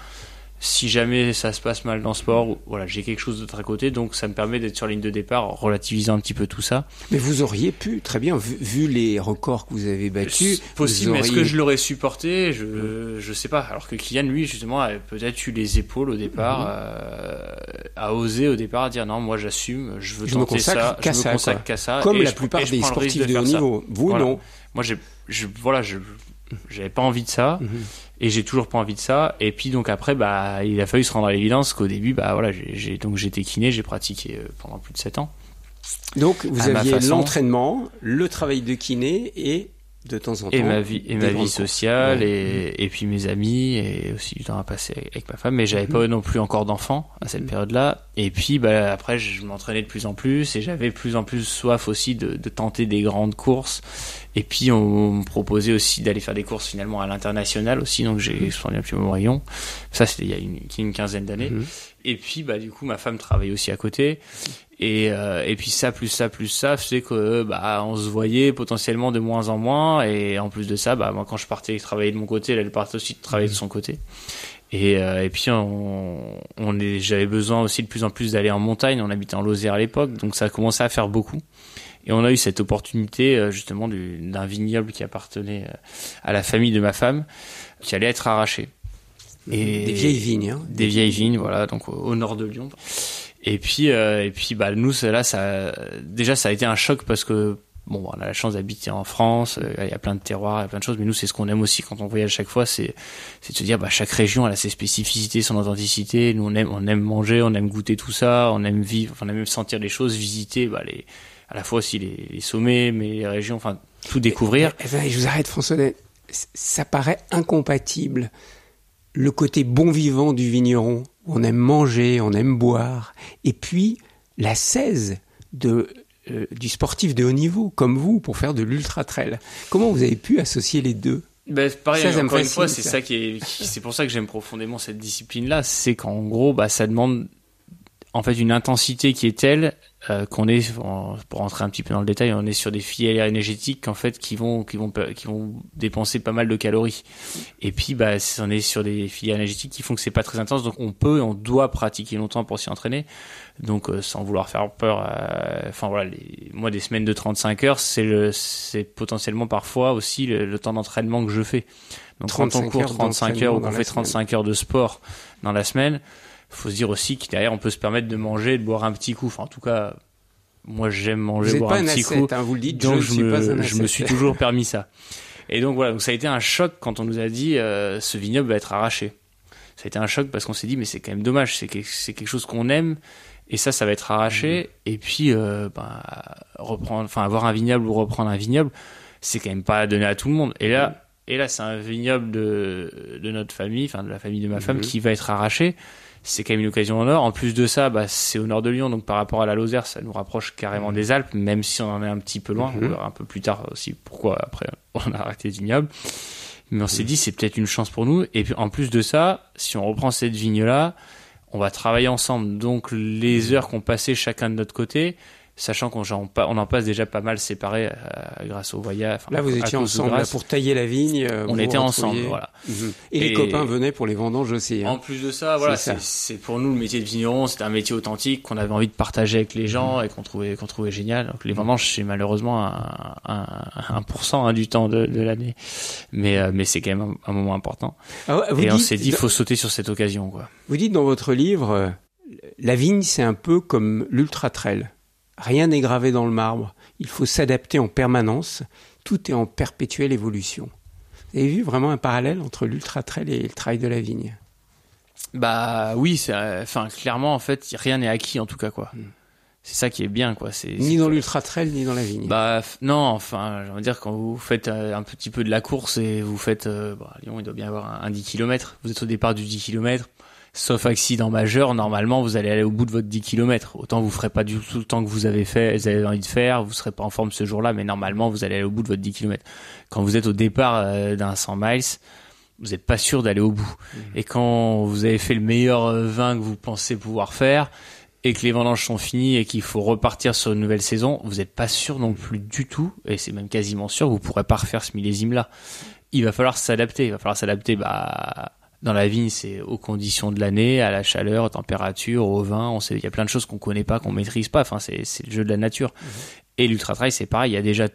si jamais ça se passe mal dans le sport voilà j'ai quelque chose d'autre à côté donc ça me permet d'être sur la ligne de départ en relativisant un petit peu tout ça Mais vous auriez pu, très bien, vu, vu les records que vous avez battus. C'est possible, est-ce que je l'aurais supporté? Je, je sais pas. Alors que Kylian, lui, justement, a peut-être eu les épaules au départ, Mhm. euh, a osé au départ à dire non, moi j'assume, je veux Je me tenter consacre ça, je me ça, consacre quoi. qu'à ça. Comme la je- plupart des sportifs de, haut ça. niveau. Vous, Voilà. non. Moi, j'ai, je, voilà, je, j'avais pas envie de ça, Mhm. Et j'ai toujours pas envie de ça. Et puis donc après, bah, il a fallu se rendre à l'évidence qu'au début, bah voilà, j'ai, j'ai- donc j'étais kiné, j'ai pratiqué euh, pendant plus de 7 ans. Donc, vous À aviez l'entraînement, le travail de kiné et de temps en temps. et ma vie et ma vie sociale Ouais. et, et puis mes amis et aussi du temps à passer avec ma femme mais j'avais Mhm. pas non plus encore d'enfants à cette Mhm. période là et puis bah après je m'entraînais de plus en plus et j'avais de plus en plus soif aussi de, de tenter des grandes courses et puis on, me proposait aussi d'aller faire des courses finalement à l'international aussi donc j'ai expandé un petit peu mon rayon ça c'était il y a une, une quinzaine d'années Mhm. Et puis bah du coup ma femme travaille aussi à côté et euh, et puis ça plus ça plus ça c'est que bah on se voyait potentiellement de moins en moins et en plus de ça bah moi quand je partais travailler de mon côté elle, partait aussi de travailler de son côté Et, euh, et puis on, j'avais besoin aussi de plus en plus d'aller en montagne. On habitait en Lozère à l'époque, donc ça a commencé à faire beaucoup. Et on a eu cette opportunité euh, justement du- d'un vignoble qui appartenait à la famille de ma femme, qui allait être arraché. Et Des vieilles vignes. Hein. des vieilles vignes, voilà, donc au, au nord de Lyon. Et puis, euh, et puis, bah nous, là, ça, déjà, ça a été un choc parce que bon, on a la chance d'habiter en France, euh, il y a plein de terroirs, il y a plein de choses, mais nous, c'est ce qu'on aime aussi quand on voyage chaque fois, c'est, c'est de se dire, bah chaque région elle a ses spécificités, son authenticité. Nous, on aime, on aime manger, on aime goûter tout ça, on aime vivre, on aime sentir les choses, visiter, bah les, à la fois aussi les, les sommets, mais les régions, enfin, tout découvrir. Eh ben, je vous arrête, François. Ça paraît incompatible. Le côté bon vivant du vigneron, on aime manger, on aime boire, et puis la 16 de, euh, du sportif de haut niveau, comme vous, pour faire de l'ultra trail. Comment vous avez pu associer les deux? Ben, pareil, Ça, ça me encore une fois, c'est ça. ça qui est, c'est pour ça que j'aime profondément cette discipline-là, c'est qu'en gros, bah, ça demande en fait une intensité qui est telle euh, qu'on est, pour rentrer un petit peu dans le détail, on est sur des filières énergétiques en fait qui vont, qui vont, qui vont dépenser pas mal de calories. Et puis, bah, on est sur des filières énergétiques qui font que c'est pas très intense, donc on peut, et on doit pratiquer longtemps pour s'y entraîner. Donc, euh, sans vouloir faire peur, euh, enfin voilà, les, moi des semaines de 35 heures, c'est le, c'est potentiellement parfois aussi le, le temps d'entraînement que je fais. Donc, quand on 35 court heures 35 heures ou d'entraînement qu'on fait la 35 heures de sport dans la semaine, faut se dire aussi que derrière on peut se permettre de manger, et de boire un petit coup. Enfin, en tout cas, moi j'aime manger, boire un petit ascète, coup. hein, vous le dites, Donc je ne je, suis me, pas un je me suis toujours permis ça. Et donc voilà, donc ça a été un choc quand on nous a dit euh, ce vignoble va être arraché. Ça a été un choc parce qu'on s'est dit mais c'est quand même dommage, c'est quelque, c'est quelque chose qu'on aime et ça ça va être arraché Mhm. et puis euh, ben, reprendre, enfin avoir un vignoble ou reprendre un vignoble, c'est quand même pas donné à tout le monde. Et là et là c'est un vignoble de de notre famille, enfin de la famille de ma femme Mhm. qui va être arraché. C'est quand même une occasion en or. En plus de ça, bah, c'est au nord de Lyon, donc par rapport à la Lozère, ça nous rapproche carrément des Alpes, même si on en est un petit peu loin. On verra un peu plus tard aussi pourquoi après on a arrêté le vignoble. Mais on s'est dit c'est peut-être une chance pour nous. Et puis en plus de ça, si on reprend cette vigne là, on va travailler ensemble. Donc les heures qu'on passait chacun de notre côté, sachant qu'on on en passe déjà pas mal séparés euh, grâce au voyage. Là, vous à étiez ensemble là, pour tailler la vigne. euh, On était ensemble, voilà. Mhm. Et, les copains venaient pour les vendanges aussi. hein. En plus de ça, voilà, C'est c'est c'est pour nous le métier de vigneron, c'était un métier authentique qu'on avait envie de partager avec les Mhm. gens et qu'on trouvait qu'on trouvait génial. Donc les vendanges, c'est malheureusement un, un, un pourcent hein, du temps de, de l'année, mais euh, mais c'est quand même un, un moment important. Ah ouais, vous et on s'est dit, faut sauter sur cette occasion, quoi. Vous dites dans votre livre, la vigne, c'est un peu comme l'ultra trail. Rien n'est gravé dans le marbre. Il faut s'adapter en permanence. Tout est en perpétuelle évolution. Vous avez vu vraiment un parallèle entre l'ultra trail et le trail de la vigne? Bah oui, euh, enfin clairement en fait, rien n'est acquis en tout cas quoi. Mm. C'est ça qui est bien quoi. C'est Ni dans l'ultra trail, ni dans la vigne. Bah non, enfin, je veux dire quand vous faites euh, un petit peu de la course et vous faites, euh, bah, Lyon, il doit bien y avoir un, un 10 km. Vous êtes au départ du 10 km. Sauf accident majeur, normalement, vous allez aller au bout de votre 10 km. Autant vous ferez pas du tout le temps que vous avez fait, vous avez envie de faire, vous serez pas en forme ce jour-là, mais normalement, vous allez aller au bout de votre 10 km. Quand vous êtes au départ euh, d'un 100 miles, vous n'êtes pas sûr d'aller au bout. Et quand vous avez fait le meilleur euh, vin que vous pensez pouvoir faire, et que les vendanges sont finies et qu'il faut repartir sur une nouvelle saison, vous n'êtes pas sûr non plus du tout, et c'est même quasiment sûr, vous pourrez pas refaire ce millésime-là. Il va falloir s'adapter. Il va falloir s'adapter, bah, dans la vigne, c'est aux conditions de l'année, à la chaleur, aux températures, au vin. On sait, il y a plein de choses qu'on connaît pas, qu'on maîtrise pas. Enfin, c'est, le jeu de la nature. Et l'ultra trail, c'est pareil. Il y a déjà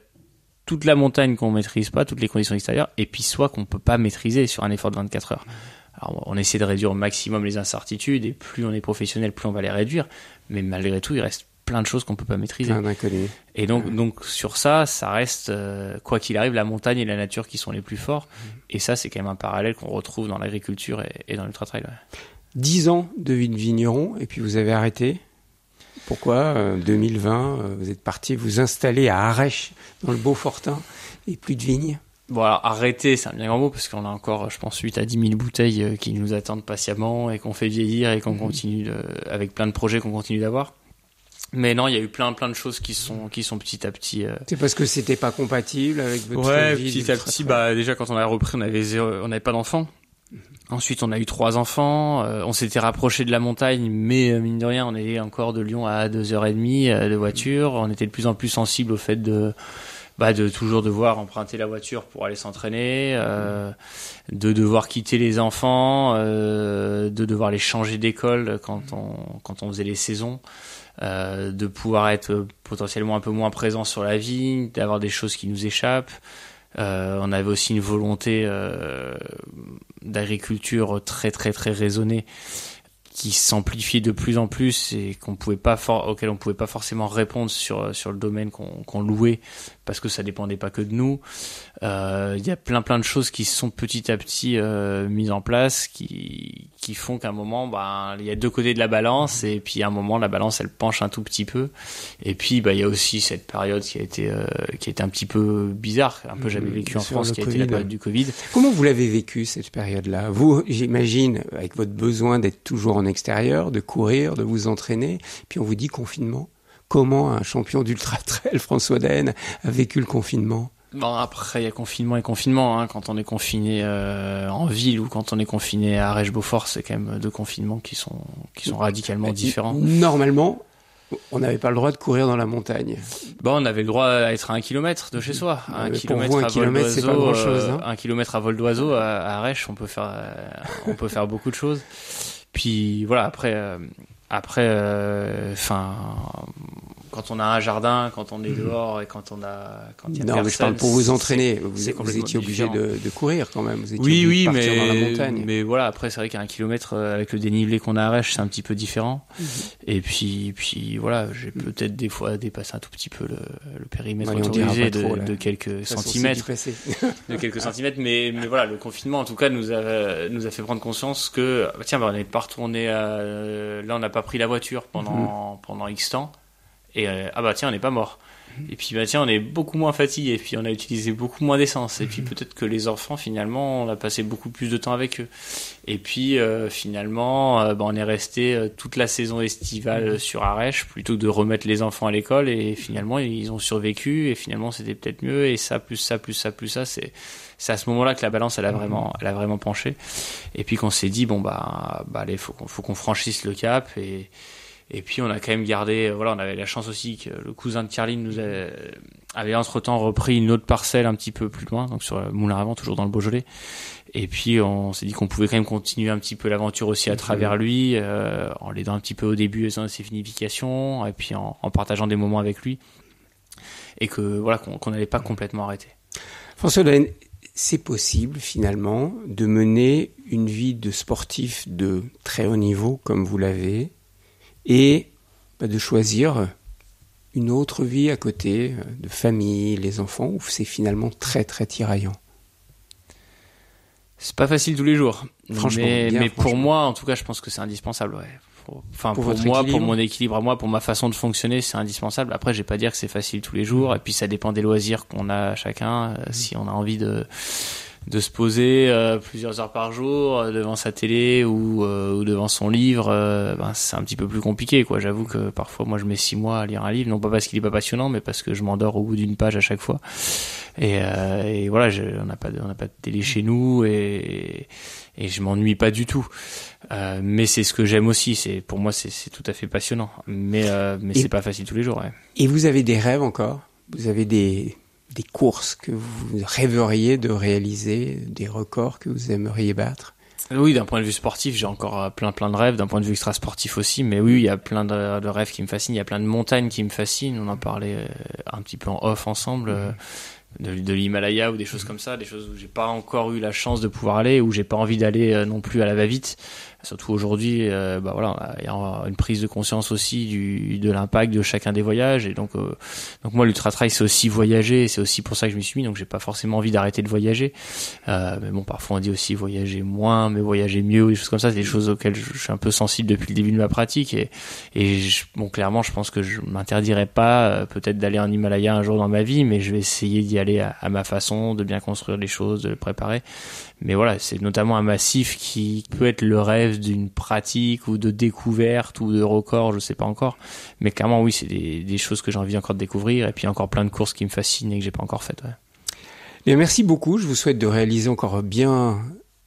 toute la montagne qu'on maîtrise pas, toutes les conditions extérieures, et puis soit qu'on peut pas maîtriser sur un effort de 24 heures. Alors, on essaie de réduire au maximum les incertitudes, et plus on est professionnel, plus on va les réduire. Mais malgré tout, il reste plein de choses qu'on peut pas maîtriser. Plein d'inconnus. Et donc, donc sur ça, ça reste, euh, quoi qu'il arrive, la montagne et la nature qui sont les plus forts. Et ça, c'est quand même un parallèle qu'on retrouve dans l'agriculture et, et dans l'ultra trail. ouais. Dix ans de vie de vigneron, et puis vous avez arrêté. Pourquoi euh, 2020, euh, vous êtes parti vous installer à Arèche, dans le Beaufortin, et plus de vignes? Bon, alors arrêter, c'est un bien grand mot parce qu'on a encore, je pense, 8 à 10 000 bouteilles euh, qui nous attendent patiemment et qu'on fait vieillir et qu'on continue de, avec plein de projets qu'on continue d'avoir. Mais non, il y a eu plein, plein de choses qui sont, qui sont petit à petit. euh, C'est parce que c'était pas compatible avec votre Ouais, vie petit à petit, bah déjà quand on a repris, on avait zéro- on n'avait pas d'enfants. Ensuite, on a eu trois enfants. euh, on s'était rapproché de la montagne, mais euh, mine de rien, on est encore de Lyon à deux heures et demie euh, de voiture. On était de plus en plus sensible au fait de bah, de toujours devoir emprunter la voiture pour aller s'entraîner, euh, de devoir quitter les enfants, euh, de devoir les changer d'école quand on quand on faisait les saisons, euh, de pouvoir être potentiellement un peu moins présent sur la vie, d'avoir des choses qui nous échappent. Euh, on avait aussi une volonté euh, d'agriculture très très très raisonnée qui s'amplifie de plus en plus et qu'on pouvait pas auquel on pouvait pas forcément répondre sur sur le domaine qu'on louait parce que ça dépendait pas que de nous. Euh, il y a plein plein de choses qui sont petit à petit euh, mises en place, qui qui font qu'à un moment, bah, il y a deux côtés de la balance et puis à un moment la balance elle penche un tout petit peu. Et puis bah il y a aussi cette période qui a été euh, qui a été un petit peu bizarre, un peu jamais mmh, vécu en France, qui a été la période du Covid. Comment vous l'avez vécu cette période-là? Vous, j'imagine, avec votre besoin d'être toujours en extérieur, de courir, de vous entraîner, puis on vous dit confinement comment un champion d'ultra trail, François Daen, a vécu le confinement Bon, après, il y a confinement et confinement. Hein. Quand on est confiné euh, en ville ou quand on est confiné à Rèche-Beaufort, c'est quand même deux confinements qui sont, qui sont radicalement différents. Normalement, on n'avait pas le droit de courir dans la montagne. Bon, on avait le droit d'être à un kilomètre de chez soi. Un kilomètre, à vol d'oiseau, hein. un kilomètre à vol d'oiseau à, Rèche, on peut faire, euh, on peut faire beaucoup de choses. Puis voilà, après, euh, après, enfin, quand on a un jardin, quand on est mhm. dehors et quand on a quand il y a non, mais je parle pour vous entraîner. Vous, vous étiez obligé de, de, courir quand même. Vous étiez oui, oui, de mais dans la montagne. mais voilà. Après, c'est vrai qu'à un kilomètre euh, avec le dénivelé qu'on a à Rèche, c'est un petit peu différent. Mhm. Et puis, puis voilà, j'ai mhm. peut-être des fois dépassé un tout petit peu le, le périmètre autorisé de, de, quelques centimètres, de quelques centimètres. Mais mais voilà, le confinement en tout cas nous a nous a fait prendre conscience que bah, tiens, bah, on n'est pas retourné. À, là, on n'a pas pris la voiture pendant pendant X temps. Et euh, ah bah tiens, on n'est pas mort. Mhm. Et puis bah tiens, on est beaucoup moins fatigué. Et puis on a utilisé beaucoup moins d'essence. Et puis mhm. peut-être que les enfants, finalement, on a passé beaucoup plus de temps avec eux. Et puis euh, finalement, euh, bah, on est resté toute la saison estivale mhm. sur Arèche plutôt que de remettre les enfants à l'école. Et finalement, ils ont survécu. Et finalement, c'était peut-être mieux. Et ça, plus ça, plus ça, plus ça, c'est c'est à ce moment-là que la balance elle a vraiment elle a vraiment penché. Et puis qu'on s'est dit bon bah bah allez, faut qu'on faut qu'on franchisse le cap et et puis on a quand même gardé, euh, voilà, on avait la chance aussi que le cousin de Carline nous avait entre temps repris une autre parcelle un petit peu plus loin, donc sur le Moulin Avant, toujours dans le Beaujolais. Et puis on s'est dit qu'on pouvait quand même continuer un petit peu l'aventure aussi à travers lui, euh, en l'aidant un petit peu au début dans ses vinifications, et puis en, partageant des moments avec lui, et que voilà qu'on n'allait pas complètement arrêter. François Delaine, c'est possible finalement de mener une vie de sportif de très haut niveau comme vous l'avez, et bah, de choisir une autre vie à côté, euh, de famille, les enfants, où c'est finalement très très tiraillant. C'est pas facile tous les jours. Franchement. Mais, pour moi, en tout cas, je pense que c'est indispensable. Ouais. Enfin, pour, moi, pour mon équilibre à moi, pour ma façon de fonctionner, c'est indispensable. Après, je vais pas dire que c'est facile tous les jours. Et puis, ça dépend des loisirs qu'on a chacun. Euh, mmh. Si on a envie de de se poser euh, plusieurs heures par jour euh, devant sa télé ou, euh, ou devant son livre, ben, c'est un petit peu plus compliqué. quoi. J'avoue que parfois, moi, je mets six mois à lire un livre, non pas parce qu'il est pas passionnant, mais parce que je m'endors au bout d'une page à chaque fois. Et, et voilà, je, on n'a pas, de, on pas de télé chez nous et, et je m'ennuie pas du tout. mais c'est ce que j'aime aussi. C'est pour moi, c'est tout à fait passionnant. Mais mais c'est pas facile tous les jours. Ouais. Et vous avez des rêves encore? Vous avez des des courses que vous rêveriez de réaliser, des records que vous aimeriez battre? Oui, d'un point de vue sportif, j'ai encore euh, plein plein de rêves. D'un point de vue extra sportif aussi, mais oui, il y a plein de, rêves qui me fascinent. Il y a plein de montagnes qui me fascinent. On en parlait euh, un petit peu en off ensemble. Euh, de, de l'Himalaya ou des choses comme ça, des choses où j'ai pas encore eu la chance de pouvoir aller, où j'ai pas envie d'aller non plus à la va-vite surtout aujourd'hui, euh, bah voilà, il y a une prise de conscience aussi du, de l'impact de chacun des voyages. Et donc, euh, donc moi, l'ultra trail, c'est aussi voyager. C'est aussi pour ça que je m'y suis mis. Donc, j'ai pas forcément envie d'arrêter de voyager. Euh, mais bon, parfois on dit aussi voyager moins, mais voyager mieux, des choses comme ça. C'est des choses auxquelles je, suis un peu sensible depuis le début de ma pratique. Et, et bon, clairement, je pense que je m'interdirais pas euh, peut-être d'aller en Himalaya un jour dans ma vie, mais je vais essayer d'y aller à, à ma façon, de bien construire les choses, de le préparer. Mais voilà, c'est notamment un massif qui peut être le rêve d'une pratique ou de découverte ou de record, je sais pas encore. Mais clairement, oui, c'est des, choses que j'ai envie encore de découvrir et puis encore plein de courses qui me fascinent et que j'ai pas encore faites. Bien, merci beaucoup. Je vous souhaite de réaliser encore bien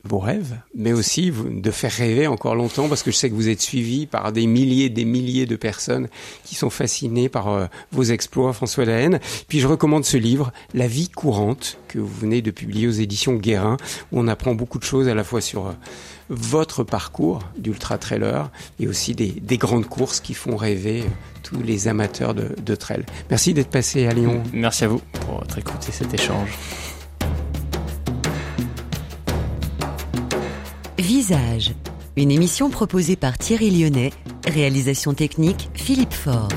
vos rêves, mais aussi de faire rêver encore longtemps, parce que je sais que vous êtes suivi par des milliers, des milliers de personnes qui sont fascinées par euh, vos exploits, François Daen. Puis je recommande ce livre, La vie courante, que vous venez de publier aux éditions Guérin, où on apprend beaucoup de choses à la fois sur euh, votre parcours d'ultra-trailer et aussi des, des, grandes courses qui font rêver tous les amateurs de, de trail. Merci d'être passé à Lyon. Merci à vous pour votre écoute et cet échange. Visage, une émission proposée par Thierry Lyonnais, réalisation technique Philippe Faure.